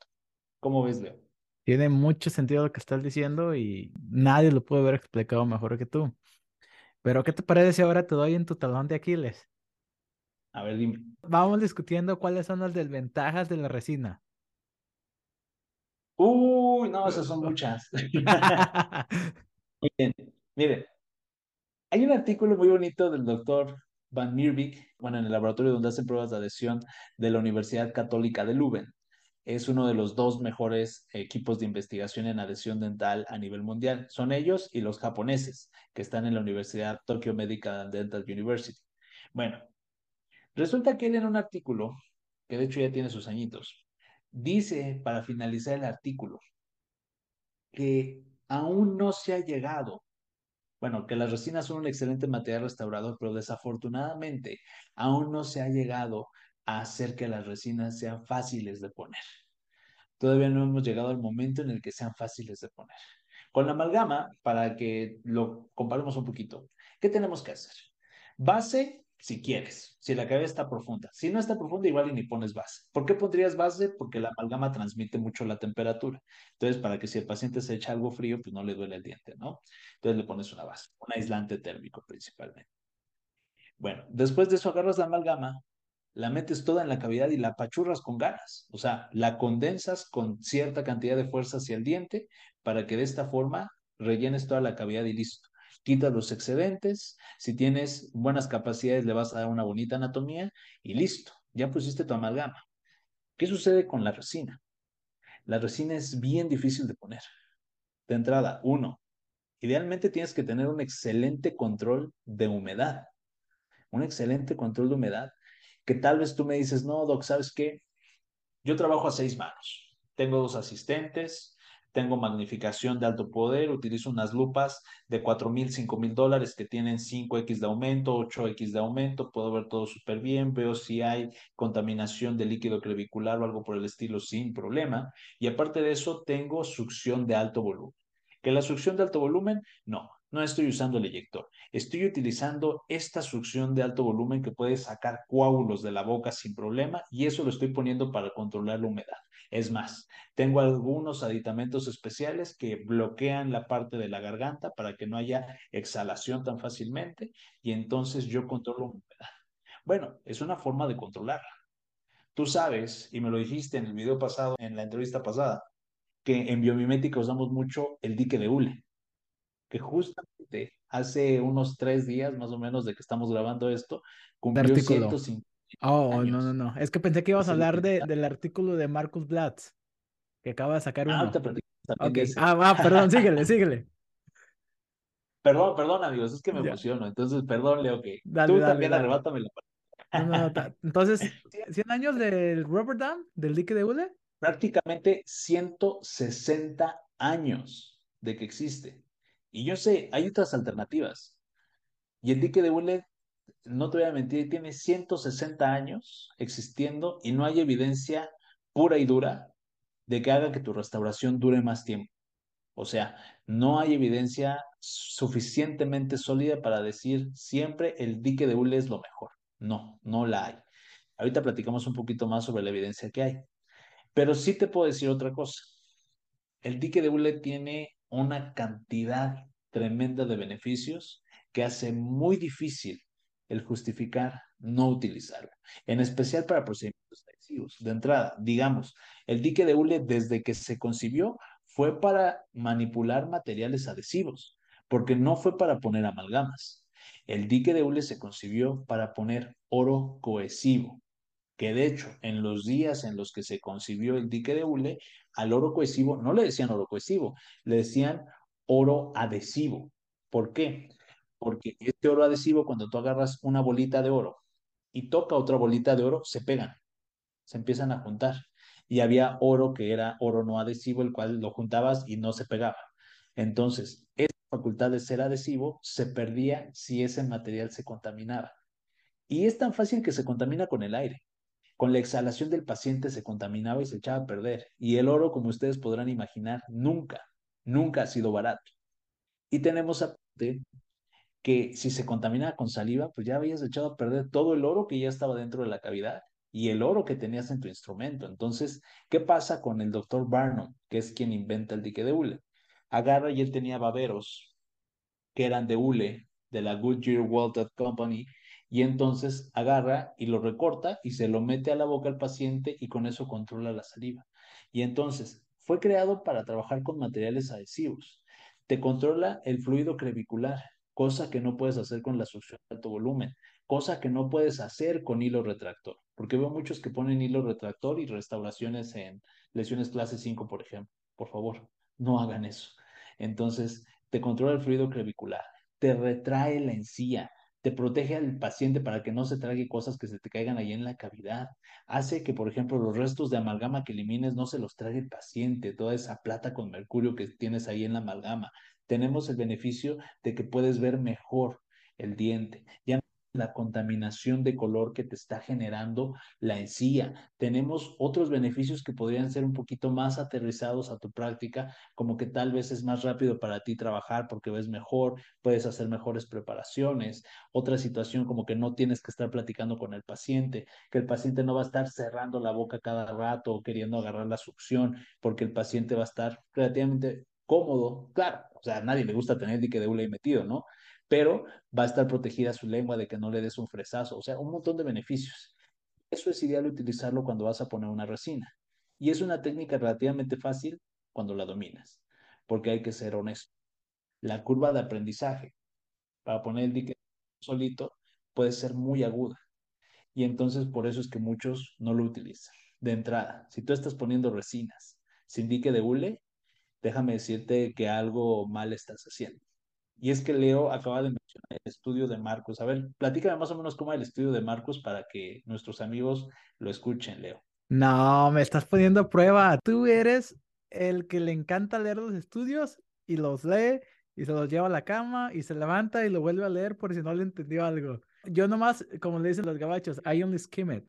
¿Cómo ves, Leo? Tiene mucho sentido lo que estás diciendo y nadie lo puede haber explicado mejor que tú. Pero ¿qué te parece si ahora te doy en tu talón de Aquiles? A ver, dime. Vamos discutiendo cuáles son las desventajas de la resina. Uy, no, esas son muchas. Miren, miren, hay un artículo muy bonito del doctor Van Meerbeek, bueno, en el laboratorio donde hacen pruebas de adhesión de la Universidad Católica de Leuven. Es uno de los dos mejores equipos de investigación en adhesión dental a nivel mundial. Son ellos y los japoneses, que están en la Universidad Tokyo Medical Dental University. Bueno, resulta que él en un artículo, que de hecho ya tiene sus añitos, dice, para finalizar el artículo, que aún no se ha llegado bueno, que las resinas son un excelente material restaurador, pero desafortunadamente aún no se ha llegado a hacer que las resinas sean fáciles de poner. Todavía no hemos llegado al momento en el que sean fáciles de poner. Con la amalgama, para que lo comparemos un poquito, ¿qué tenemos que hacer? Base, si quieres, si la cabeza está profunda. Si no está profunda, igual ni pones base. ¿Por qué pondrías base? Porque la amalgama transmite mucho la temperatura. Entonces, para que si el paciente se echa algo frío, pues no le duele el diente, ¿no? Entonces le pones una base, un aislante térmico principalmente. Bueno, después de eso agarras la amalgama, la metes toda en la cavidad y la apachurras con ganas. O sea, la condensas con cierta cantidad de fuerza hacia el diente para que de esta forma rellenes toda la cavidad y listo. Quitas los excedentes, si tienes buenas capacidades le vas a dar una bonita anatomía y listo, ya pusiste tu amalgama. ¿Qué sucede con la resina? La resina es bien difícil de poner. De entrada, uno, idealmente tienes que tener un excelente control de humedad. Un excelente control de humedad que tal vez tú me dices, no, Doc, ¿sabes qué? Yo trabajo a seis manos. Tengo dos asistentes, tengo magnificación de alto poder, utilizo unas lupas de cuatro mil, cinco mil dólares que tienen 5X de aumento, 8X de aumento, puedo ver todo súper bien, veo si hay contaminación de líquido clavicular o algo por el estilo sin problema. Y aparte de eso, tengo succión de alto volumen. ¿Que la succión de alto volumen? No, no estoy usando el eyector. Estoy utilizando esta succión de alto volumen que puede sacar coágulos de la boca sin problema y eso lo estoy poniendo para controlar la humedad. Es más, tengo algunos aditamentos especiales que bloquean la parte de la garganta para que no haya exhalación tan fácilmente y entonces yo controlo la humedad. Bueno, es una forma de controlarla. Tú sabes, y me lo dijiste en el video pasado, en la entrevista pasada, que en biomimética usamos mucho el dique de hule que justamente hace unos tres días más o menos de que estamos grabando esto, cumplió 150 Oh, no, no, no. Es que pensé que ibas a hablar de, del artículo de Marcus Blatz, que acaba de sacar ah, uno. Ah, okay. ah, ah, perdón, síguele, síguele. Perdón, perdón, amigos, es que me emociono. Entonces, perdón, Leo, que dale, tú también arrebátame la no, no, no, Entonces, ¿100 años del Rubber Dam, del dique de hule? Prácticamente 160 años de que existe. Y yo sé, hay otras alternativas. Y el dique de hule, no te voy a mentir, tiene 160 años existiendo y no hay evidencia pura y dura de que haga que tu restauración dure más tiempo. O sea, no hay evidencia suficientemente sólida para decir siempre el dique de hule es lo mejor. No, no la hay. Ahorita platicamos un poquito más sobre la evidencia que hay. Pero sí te puedo decir otra cosa. El dique de hule tiene una cantidad tremenda de beneficios que hace muy difícil el justificar no utilizarlo, en especial para procedimientos adhesivos. De entrada, digamos, el dique de hule desde que se concibió fue para manipular materiales adhesivos, porque no fue para poner amalgamas. El dique de hule se concibió para poner oro cohesivo, que de hecho en los días en los que se concibió el dique de hule, al oro cohesivo no le decían oro cohesivo, le decían oro adhesivo. ¿Por qué? Porque este oro adhesivo, cuando tú agarras una bolita de oro y toca otra bolita de oro, se pegan, se empiezan a juntar. Y había oro que era oro no adhesivo, el cual lo juntabas y no se pegaba. Entonces, esa facultad de ser adhesivo se perdía si ese material se contaminaba. Y es tan fácil que se contamina con el aire. Con la exhalación del paciente se contaminaba y se echaba a perder. Y el oro, como ustedes podrán imaginar, nunca, nunca ha sido barato. Y tenemos aparte que si se contamina con saliva, pues ya habías echado a perder todo el oro que ya estaba dentro de la cavidad y el oro que tenías en tu instrumento. Entonces, ¿qué pasa con el doctor Barnum, que es quien inventa el dique de hule? Agarra y él tenía baberos que eran de hule de la Goodyear Walter Company y entonces agarra y lo recorta y se lo mete a la boca al paciente y con eso controla la saliva. Y entonces fue creado para trabajar con materiales adhesivos. Te controla el fluido crevicular, cosa que no puedes hacer con la succión de alto volumen, cosa que no puedes hacer con hilo retractor, porque veo muchos que ponen hilo retractor y restauraciones en lesiones clase 5, por ejemplo. Por favor, no hagan eso. Entonces, te controla el fluido crevicular, te retrae la encía, te protege al paciente para que no se trague cosas que se te caigan ahí en la cavidad. Hace que, por ejemplo, los restos de amalgama que elimines no se los trague el paciente, toda esa plata con mercurio que tienes ahí en la amalgama. Tenemos el beneficio de que puedes ver mejor el diente. Ya la contaminación de color que te está generando la encía. Tenemos otros beneficios que podrían ser un poquito más aterrizados a tu práctica, como que tal vez es más rápido para ti trabajar porque ves mejor, puedes hacer mejores preparaciones. Otra situación como que no tienes que estar platicando con el paciente, que el paciente no va a estar cerrando la boca cada rato o queriendo agarrar la succión, porque el paciente va a estar relativamente cómodo. Claro, sea, nadie le gusta tener dique de hule metido, ¿no? pero va a estar protegida su lengua de que no le des un fresazo, o sea, un montón de beneficios. Eso es ideal utilizarlo cuando vas a poner una resina. Y es una técnica relativamente fácil cuando la dominas, porque hay que ser honesto. La curva de aprendizaje para poner el dique solito puede ser muy aguda. Y entonces por eso es que muchos no lo utilizan. De entrada, si tú estás poniendo resinas sin dique de hule, déjame decirte que algo mal estás haciendo. Y es que Leo acaba de mencionar el estudio de Marcos. A ver, platícame más o menos cómo es el estudio de Marcos para que nuestros amigos lo escuchen, Leo. No, me estás poniendo a prueba. Tú eres el que le encanta leer los estudios y los lee y se los lleva a la cama y se levanta y lo vuelve a leer por si no le entendió algo. Yo nomás, como le dicen los gabachos, I only skim it.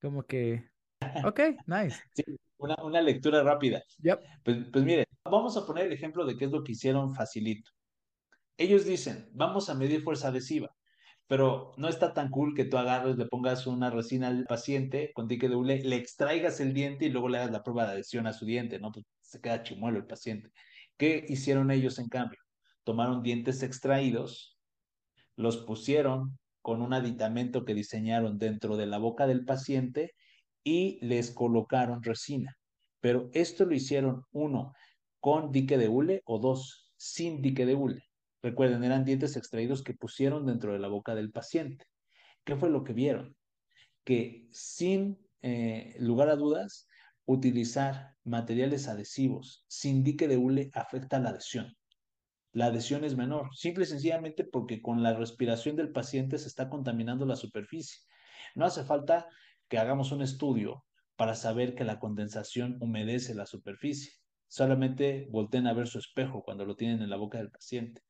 Como que, ok, nice. Sí, una, una lectura rápida. Yep. Pues, pues mire, vamos a poner el ejemplo de qué es lo que hicieron facilito. Ellos dicen, vamos a medir fuerza adhesiva, pero no está tan cool que tú agarres, le pongas una resina al paciente con dique de hule, le extraigas el diente y luego le hagas la prueba de adhesión a su diente, ¿no? Pues se queda chimuelo el paciente. ¿Qué hicieron ellos en cambio? Tomaron dientes extraídos, los pusieron con un aditamento que diseñaron dentro de la boca del paciente y les colocaron resina. Pero esto lo hicieron uno con dique de hule o dos sin dique de hule. Recuerden, eran dientes extraídos que pusieron dentro de la boca del paciente. ¿Qué fue lo que vieron? Que sin eh, lugar a dudas, utilizar materiales adhesivos sin dique de hule afecta la adhesión. La adhesión es menor, simple y sencillamente porque con la respiración del paciente se está contaminando la superficie. No hace falta que hagamos un estudio para saber que la condensación humedece la superficie. Solamente volteen a ver su espejo cuando lo tienen en la boca del paciente.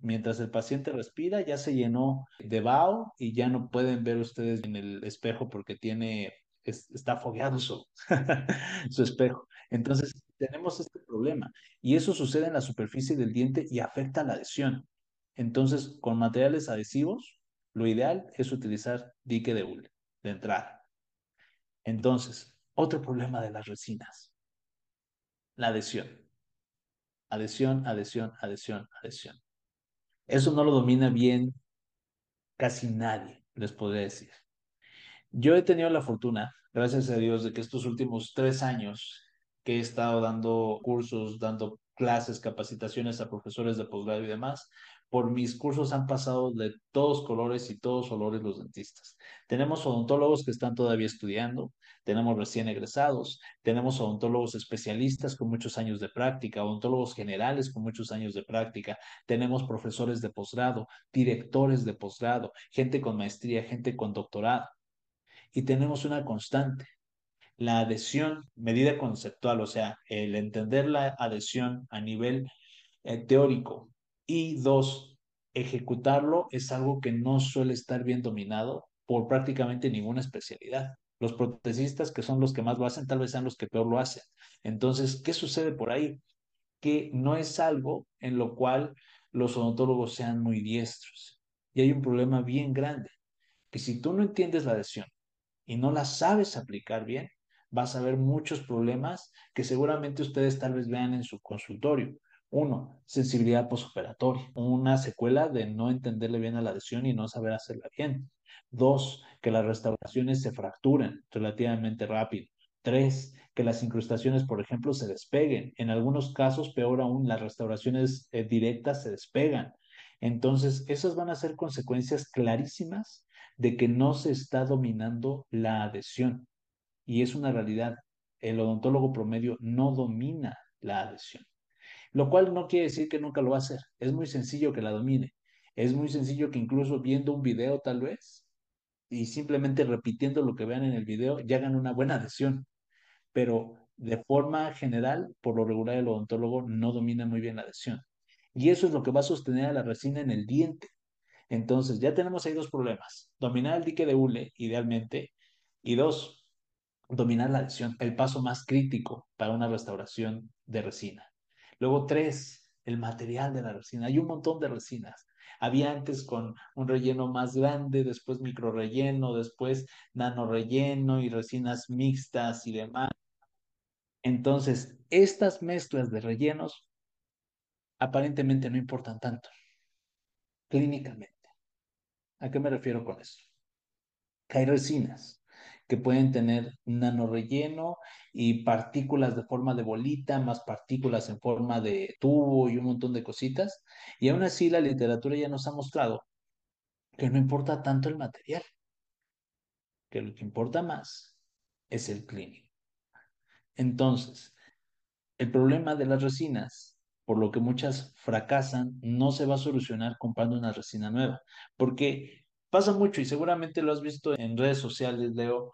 Mientras el paciente respira, ya se llenó de vaho y ya no pueden ver ustedes en el espejo porque tiene, está fogueado su, su espejo. Entonces, tenemos este problema y eso sucede en la superficie del diente y afecta la adhesión. Entonces, con materiales adhesivos, lo ideal es utilizar dique de hule de entrada. Entonces, otro problema de las resinas, la adhesión. Adhesión, adhesión, adhesión, adhesión. Eso no lo domina bien casi nadie, les podría decir. Yo he tenido la fortuna, gracias a Dios, de que estos últimos tres años que he estado dando cursos, dando clases, capacitaciones a profesores de posgrado y demás, por mis cursos han pasado de todos colores y todos olores los dentistas. Tenemos odontólogos que están todavía estudiando, tenemos recién egresados, tenemos odontólogos especialistas con muchos años de práctica, odontólogos generales con muchos años de práctica, tenemos profesores de posgrado, directores de posgrado, gente con maestría, gente con doctorado. Y tenemos una constante, la adhesión, medida conceptual, o sea, el entender la adhesión a nivel eh, teórico, y dos, ejecutarlo es algo que no suele estar bien dominado por prácticamente ninguna especialidad. Los protecistas, que son los que más lo hacen, tal vez sean los que peor lo hacen. Entonces, ¿qué sucede por ahí? Que no es algo en lo cual los odontólogos sean muy diestros. Y hay un problema bien grande, que si tú no entiendes la adhesión y no la sabes aplicar bien, vas a ver muchos problemas que seguramente ustedes tal vez vean en su consultorio Uno, sensibilidad posoperatoria, una secuela de no entenderle bien a la lesión y no saber hacerla bien. Dos, que las restauraciones se fracturen relativamente rápido. Tres, que las incrustaciones, por ejemplo, se despeguen. En algunos casos, peor aún, las restauraciones eh, directas se despegan. Entonces, esas van a ser consecuencias clarísimas de que no se está dominando la adhesión. Y es una realidad. El odontólogo promedio no domina la adhesión. Lo cual no quiere decir que nunca lo va a hacer. Es muy sencillo que la domine. Es muy sencillo que incluso viendo un video tal vez y simplemente repitiendo lo que vean en el video, ya hagan una buena adhesión. Pero de forma general, por lo regular, el odontólogo no domina muy bien la adhesión. Y eso es lo que va a sostener a la resina en el diente. Entonces, ya tenemos ahí dos problemas. Dominar el dique de hule, idealmente, y dos, dominar la adhesión, el paso más crítico para una restauración de resina. Luego, tres, el material de la resina. Hay un montón de resinas. Había antes con un relleno más grande, después micro relleno, después nano relleno y resinas mixtas y demás. Entonces, estas mezclas de rellenos aparentemente no importan tanto clínicamente. ¿A qué me refiero con eso? Que hay resinas que pueden tener nanorelleno y partículas de forma de bolita, más partículas en forma de tubo y un montón de cositas. Y aún así la literatura ya nos ha mostrado que no importa tanto el material, que lo que importa más es el clínico. Entonces, el problema de las resinas, por lo que muchas fracasan, no se va a solucionar comprando una resina nueva, porque pasa mucho y seguramente lo has visto en redes sociales, Leo,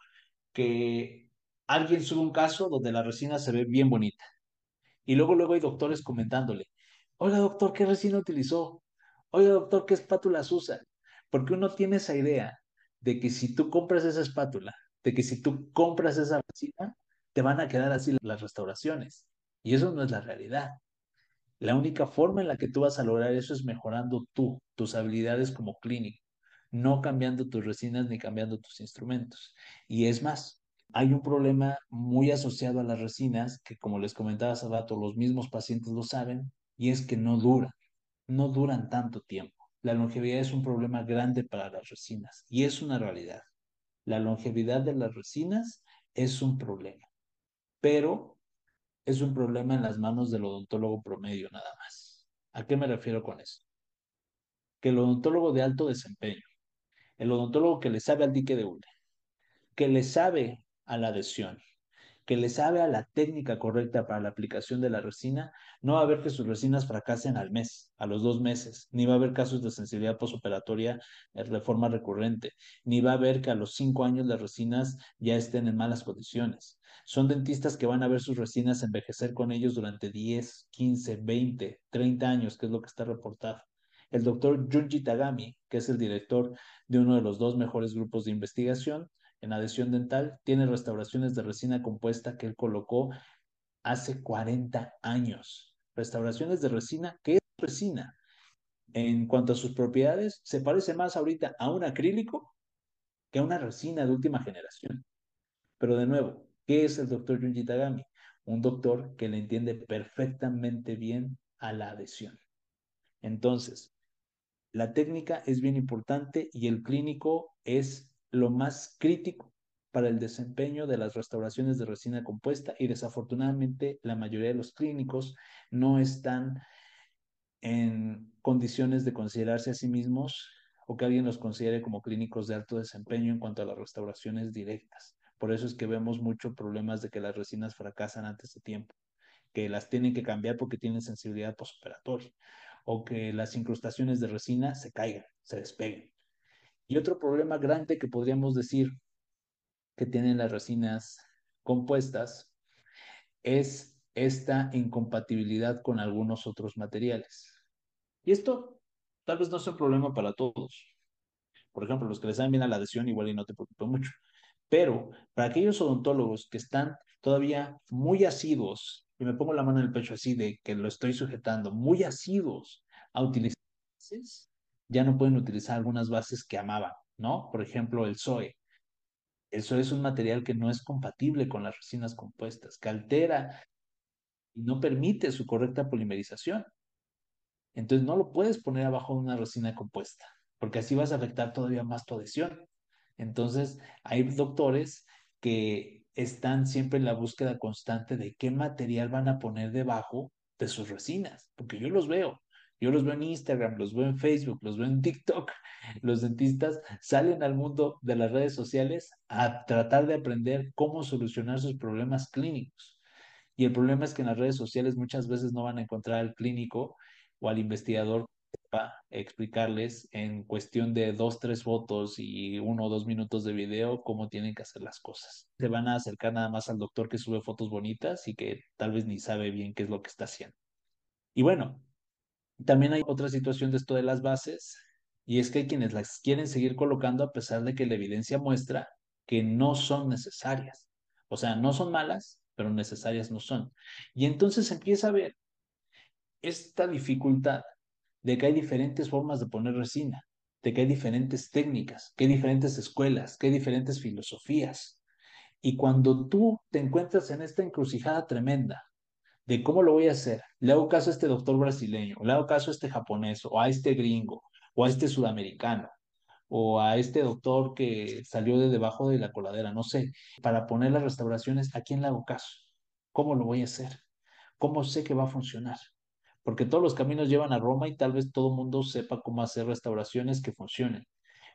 que alguien sube un caso donde la resina se ve bien bonita. Y luego, luego hay doctores comentándole, oiga doctor, ¿qué resina utilizó? Oiga doctor, ¿qué espátulas usa? Porque uno tiene esa idea de que si tú compras esa espátula, de que si tú compras esa resina, te van a quedar así las restauraciones. Y eso no es la realidad. La única forma en la que tú vas a lograr eso es mejorando tú, tus habilidades como clínico, no cambiando tus resinas ni cambiando tus instrumentos. Y es más, hay un problema muy asociado a las resinas que, como les comentaba hace rato, los mismos pacientes lo saben, y es que no duran, no duran tanto tiempo. La longevidad es un problema grande para las resinas y es una realidad. La longevidad de las resinas es un problema, pero es un problema en las manos del odontólogo promedio nada más. ¿A qué me refiero con eso? Que el odontólogo de alto desempeño, el odontólogo que le sabe al dique de hule, que le sabe a la adhesión, que le sabe a la técnica correcta para la aplicación de la resina, no va a haber que sus resinas fracasen al mes, a los dos meses, ni va a haber casos de sensibilidad posoperatoria de forma recurrente, ni va a haber que a los cinco años las resinas ya estén en malas condiciones. Son dentistas que van a ver sus resinas envejecer con ellos durante 10, 15, 20, 30 años, que es lo que está reportado. El doctor Junji Tagami, que es el director de uno de los dos mejores grupos de investigación, en adhesión dental, tiene restauraciones de resina compuesta que él colocó hace 40 años. Restauraciones de resina, ¿qué es resina? En cuanto a sus propiedades, se parece más ahorita a un acrílico que a una resina de última generación. Pero de nuevo, ¿qué es el doctor Junji Tagami? Un doctor que le entiende perfectamente bien a la adhesión. Entonces, la técnica es bien importante y el clínico es lo más crítico para el desempeño de las restauraciones de resina compuesta y desafortunadamente la mayoría de los clínicos no están en condiciones de considerarse a sí mismos o que alguien los considere como clínicos de alto desempeño en cuanto a las restauraciones directas. Por eso es que vemos muchos problemas de que las resinas fracasan antes de tiempo, que las tienen que cambiar porque tienen sensibilidad postoperatoria o que las incrustaciones de resina se caigan, se despeguen. Y otro problema grande que podríamos decir que tienen las resinas compuestas es esta incompatibilidad con algunos otros materiales. Y esto tal vez no sea un problema para todos. Por ejemplo, los que les dan bien a la adhesión, igual y no te preocupa mucho. Pero para aquellos odontólogos que están todavía muy asiduos, y me pongo la mano en el pecho así de que lo estoy sujetando, muy asiduos a utilizar ya no pueden utilizar algunas bases que amaban, ¿no? Por ejemplo, el SOE. El SOE es un material que no es compatible con las resinas compuestas, que altera y no permite su correcta polimerización. Entonces no lo puedes poner abajo de una resina compuesta, porque así vas a afectar todavía más tu adhesión. Entonces hay doctores que están siempre en la búsqueda constante de qué material van a poner debajo de sus resinas, porque yo los veo. Yo los veo en Instagram, los veo en Facebook, los veo en TikTok. Los dentistas salen al mundo de las redes sociales a tratar de aprender cómo solucionar sus problemas clínicos. Y el problema es que en las redes sociales muchas veces no van a encontrar al clínico o al investigador para explicarles en cuestión de dos, tres fotos y uno o dos minutos de video cómo tienen que hacer las cosas. Se van a acercar nada más al doctor que sube fotos bonitas y que tal vez ni sabe bien qué es lo que está haciendo. Y bueno, también hay otra situación de esto de las bases y es que hay quienes las quieren seguir colocando a pesar de que la evidencia muestra que no son necesarias. O sea, no son malas, pero necesarias no son. Y entonces empieza a ver esta dificultad de que hay diferentes formas de poner resina, de que hay diferentes técnicas, que hay diferentes escuelas, que hay diferentes filosofías. Y cuando tú te encuentras en esta encrucijada tremenda de cómo lo voy a hacer, le hago caso a este doctor brasileño, le hago caso a este japonés, o a este gringo, o a este sudamericano, o a este doctor que salió de debajo de la coladera, no sé, para poner las restauraciones, ¿a quién le hago caso? ¿Cómo lo voy a hacer? ¿Cómo sé que va a funcionar? Porque todos los caminos llevan a Roma y tal vez todo el mundo sepa cómo hacer restauraciones que funcionen.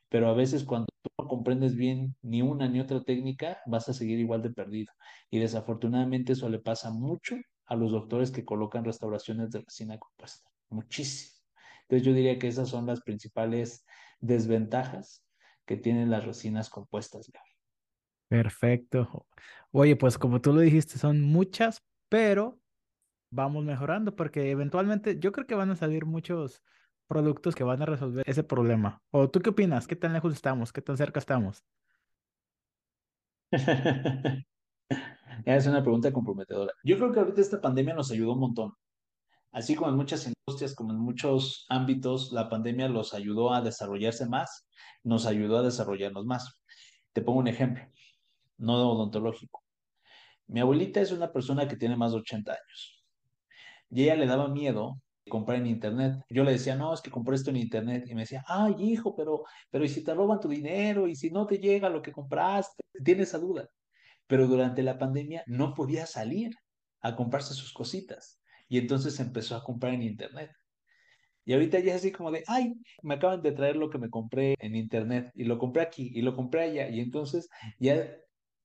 Pero a veces cuando tú no comprendes bien ni una ni otra técnica, vas a seguir igual de perdido. Y desafortunadamente eso le pasa mucho a los doctores que colocan restauraciones de resina compuesta. Muchísimo. Entonces yo diría que esas son las principales desventajas que tienen las resinas compuestas. Perfecto. Oye, pues como tú lo dijiste, son muchas, pero vamos mejorando porque eventualmente yo creo que van a salir muchos productos que van a resolver ese problema. ¿O tú qué opinas? ¿Qué tan lejos estamos? ¿Qué tan cerca estamos? es una pregunta comprometedora. Yo creo que ahorita esta pandemia nos ayudó un montón. Así como en muchas industrias, como en muchos ámbitos, la pandemia los ayudó a desarrollarse más, nos ayudó a desarrollarnos más. Te pongo un ejemplo, no odontológico. Mi abuelita es una persona que tiene más de 80 años y ella le daba miedo comprar en internet. Yo le decía, no, es que compré esto en internet. Y me decía, ay, hijo, pero, pero ¿y si te roban tu dinero? ¿Y si no te llega lo que compraste? Tiene esa duda. Pero durante la pandemia no podía salir a comprarse sus cositas. Y entonces empezó a comprar en internet. Y ahorita ya es así como de, ay, me acaban de traer lo que me compré en internet y lo compré aquí y lo compré allá. Y entonces ya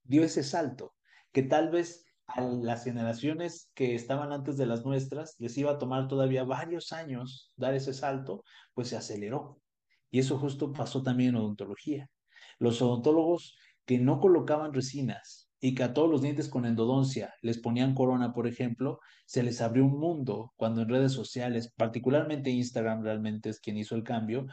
dio ese salto que tal vez a las generaciones que estaban antes de las nuestras les iba a tomar todavía varios años dar ese salto, pues se aceleró. Y eso justo pasó también en odontología. Los odontólogos que no colocaban resinas y que a todos los dientes con endodoncia les ponían corona, por ejemplo, se les abrió un mundo cuando en redes sociales, particularmente Instagram realmente es quien hizo el cambio,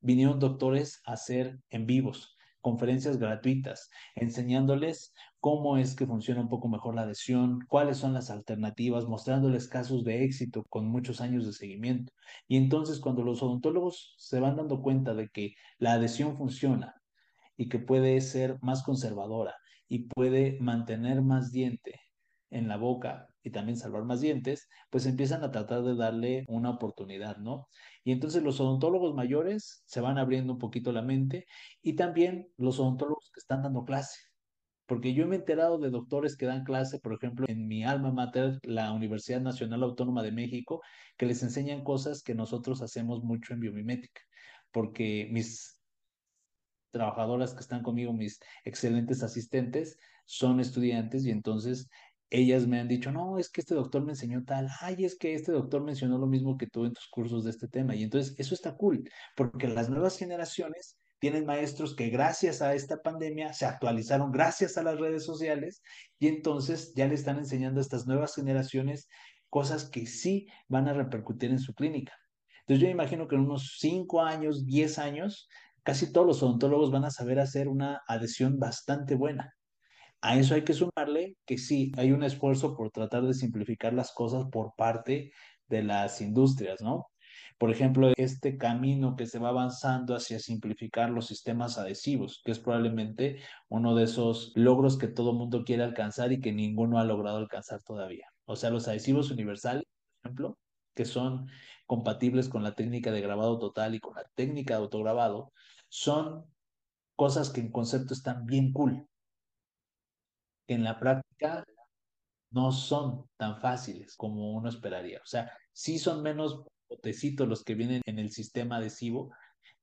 vinieron doctores a hacer en vivos, conferencias gratuitas, enseñándoles cómo es que funciona un poco mejor la adhesión, cuáles son las alternativas, mostrándoles casos de éxito con muchos años de seguimiento. Y entonces cuando los odontólogos se van dando cuenta de que la adhesión funciona y que puede ser más conservadora y puede mantener más diente en la boca y también salvar más dientes, pues empiezan a tratar de darle una oportunidad, ¿no? Y entonces los odontólogos mayores se van abriendo un poquito la mente y también los odontólogos que están dando clase. Porque yo me he enterado de doctores que dan clase, por ejemplo, en mi alma mater, la Universidad Nacional Autónoma de México, que les enseñan cosas que nosotros hacemos mucho en biomimética. Porque mis trabajadoras que están conmigo, mis excelentes asistentes, son estudiantes y entonces ellas me han dicho, no, es que este doctor me enseñó tal, ay, es que este doctor mencionó lo mismo que tú en tus cursos de este tema. Y entonces eso está cool, porque las nuevas generaciones tienen maestros que gracias a esta pandemia se actualizaron gracias a las redes sociales y entonces ya le están enseñando a estas nuevas generaciones cosas que sí van a repercutir en su clínica. Entonces yo imagino que en unos 5 años, 10 años, casi todos los odontólogos van a saber hacer una adhesión bastante buena. A eso hay que sumarle que sí, hay un esfuerzo por tratar de simplificar las cosas por parte de las industrias, ¿no? Por ejemplo, este camino que se va avanzando hacia simplificar los sistemas adhesivos, que es probablemente uno de esos logros que todo mundo quiere alcanzar y que ninguno ha logrado alcanzar todavía. O sea, los adhesivos universales, por ejemplo, que son compatibles con la técnica de grabado total y con la técnica de autograbado, son cosas que en concepto están bien cool, que en la práctica no son tan fáciles como uno esperaría. O sea, sí son menos botecitos los que vienen en el sistema adhesivo,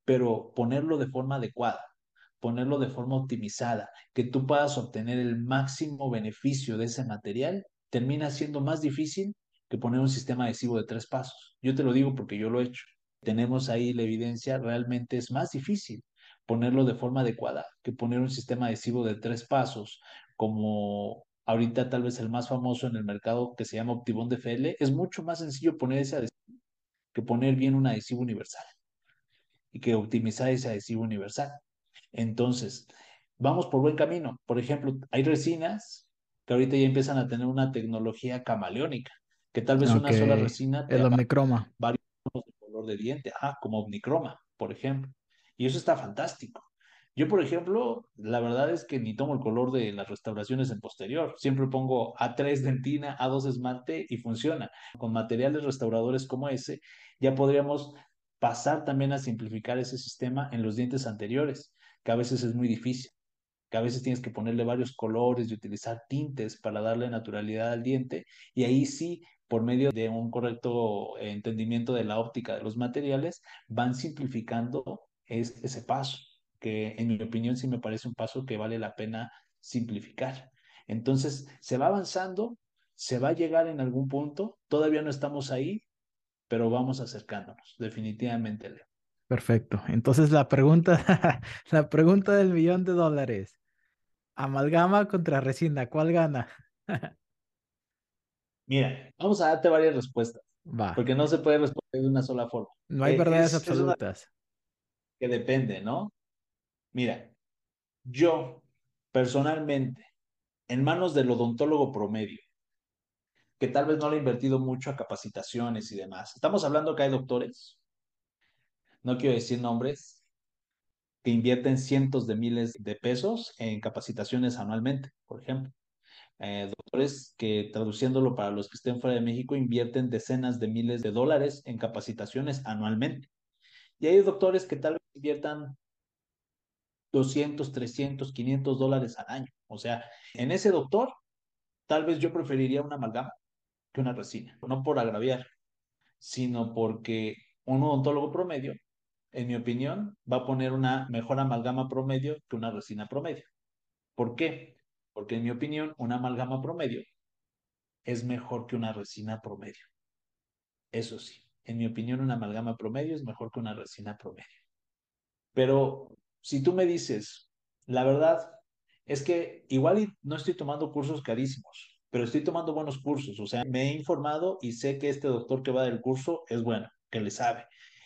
pero ponerlo de forma adecuada, ponerlo de forma optimizada, que tú puedas obtener el máximo beneficio de ese material, termina siendo más difícil que poner un sistema adhesivo de tres pasos. Yo te lo digo porque yo lo he hecho. Tenemos ahí la evidencia, realmente es más difícil ponerlo de forma adecuada que poner un sistema adhesivo de tres pasos, como ahorita tal vez el más famoso en el mercado que se llama Optibond DFL, es mucho más sencillo poner ese que poner bien un adhesivo universal y que optimizar ese adhesivo universal. Entonces, vamos por buen camino. Por ejemplo, hay resinas que ahorita ya empiezan a tener una tecnología camaleónica, que tal vez una sola resina te el omnicroma. varios tonos de color de diente, ajá, como omnicroma, por ejemplo. Y eso está fantástico. Yo, por ejemplo, la verdad es que ni tomo el color de las restauraciones en posterior. Siempre pongo A3 dentina, A2 esmalte y funciona. Con materiales restauradores como ese, ya podríamos pasar también a simplificar ese sistema en los dientes anteriores, que a veces es muy difícil, que a veces tienes que ponerle varios colores y utilizar tintes para darle naturalidad al diente. Y ahí sí, por medio de un correcto entendimiento de la óptica de los materiales, van simplificando ese paso que en mi opinión sí me parece un paso que vale la pena simplificar. Entonces, se va avanzando, se va a llegar en algún punto, todavía no estamos ahí, pero vamos acercándonos, definitivamente, Leo. Perfecto. Entonces, la pregunta, la pregunta del millón de dólares. Amalgama contra resina, ¿cuál gana? Mira, vamos a darte varias respuestas. Va. Porque no se puede responder de una sola forma. No hay eh, verdades absolutas. que depende, ¿no? Mira, yo personalmente, en manos del odontólogo promedio, que tal vez no le ha invertido mucho a capacitaciones y demás. Estamos hablando que hay doctores, no quiero decir nombres, que invierten cientos de miles de pesos en capacitaciones anualmente, por ejemplo. Eh, doctores que, traduciéndolo para los que estén fuera de México, invierten decenas de miles de dólares en capacitaciones anualmente. Y hay doctores que tal vez inviertan 200, 300, 500 dólares al año. O sea, en ese doctor, tal vez yo preferiría una amalgama que una resina. No por agraviar, sino porque un odontólogo promedio, en mi opinión, va a poner una mejor amalgama promedio que una resina promedio. ¿Por qué? Porque en mi opinión, una amalgama promedio es mejor que una resina promedio. Eso sí, en mi opinión, una amalgama promedio es mejor que una resina promedio. Pero si tú me dices, la verdad es que igual no estoy tomando cursos carísimos, pero estoy tomando buenos cursos, o sea, me he informado y sé que este doctor que va a dar el curso es bueno, que le sabe.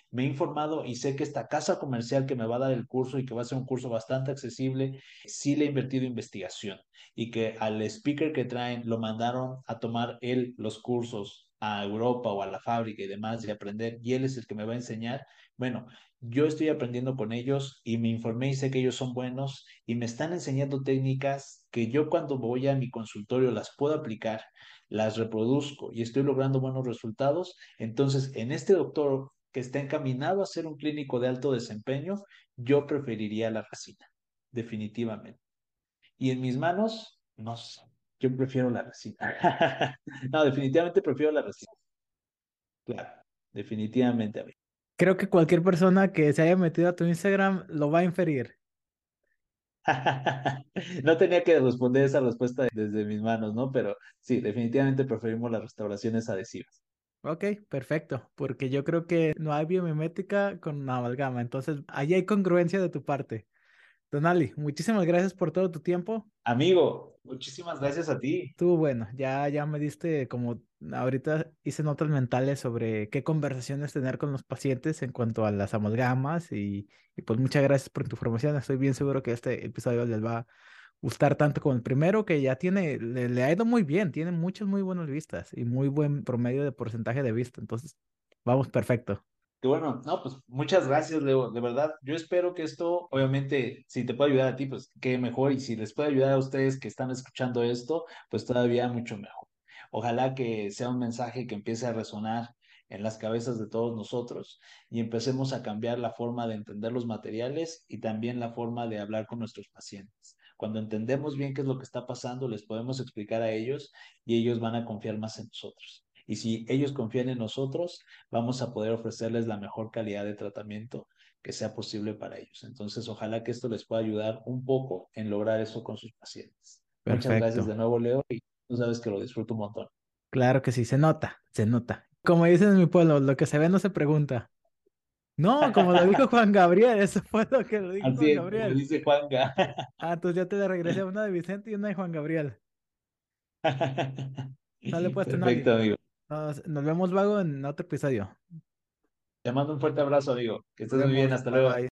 Me he informado y sé que esta casa comercial que me va a dar el curso y que va a ser un curso bastante accesible, sí le he invertido investigación y que al speaker que traen lo mandaron a tomar él los cursos a Europa o a la fábrica y demás y aprender y él es el que me va a enseñar. Bueno, yo estoy aprendiendo con ellos y me informé y sé que ellos son buenos y me están enseñando técnicas que yo cuando voy a mi consultorio las puedo aplicar, las reproduzco y estoy logrando buenos resultados. Entonces, en este doctor que está encaminado a ser un clínico de alto desempeño, yo preferiría la resina, definitivamente. Y en mis manos, no sé, yo prefiero la resina. no, definitivamente prefiero la resina. Claro, definitivamente. Creo que cualquier persona que se haya metido a tu Instagram lo va a inferir. no tenía que responder esa respuesta desde mis manos, ¿no? Pero sí, definitivamente preferimos las restauraciones adhesivas. Ok, perfecto, porque yo creo que no hay biomimética con una amalgama, entonces ahí hay congruencia de tu parte. Donali, muchísimas gracias por todo tu tiempo. Amigo, muchísimas gracias a ti. Tú, bueno, ya, ya me diste como ahorita hice notas mentales sobre qué conversaciones tener con los pacientes en cuanto a las amalgamas y, y pues muchas gracias por tu información. Estoy bien seguro que este episodio les va a gustar tanto como el primero, que ya tiene, le, le ha ido muy bien, tiene muchas muy buenas vistas y muy buen promedio de porcentaje de vista. Entonces, vamos, perfecto. Que bueno, no, pues muchas gracias, Leo, de verdad. Yo espero que esto, obviamente, si te puede ayudar a ti, pues qué mejor. Y si les puede ayudar a ustedes que están escuchando esto, pues todavía mucho mejor. Ojalá que sea un mensaje que empiece a resonar en las cabezas de todos nosotros y empecemos a cambiar la forma de entender los materiales y también la forma de hablar con nuestros pacientes. Cuando entendemos bien qué es lo que está pasando, les podemos explicar a ellos y ellos van a confiar más en nosotros. Y si ellos confían en nosotros, vamos a poder ofrecerles la mejor calidad de tratamiento que sea posible para ellos. Entonces, ojalá que esto les pueda ayudar un poco en lograr eso con sus pacientes. Muchas gracias de nuevo, Leo, y tú sabes que lo disfruto un montón. Claro que sí, se nota, se nota. Como dicen en mi pueblo, lo que se ve no se pregunta. No, como lo dijo Juan Gabriel, eso fue lo que lo dijo Así Juan Gabriel. dice Juanga. Ah, entonces ya te le regresé una de Vicente y una de Juan Gabriel. Sale pues. Perfecto, amigo. Nos, nos vemos luego en otro episodio. Te mando un fuerte abrazo, amigo. Que estés muy bien. Hasta luego. bye.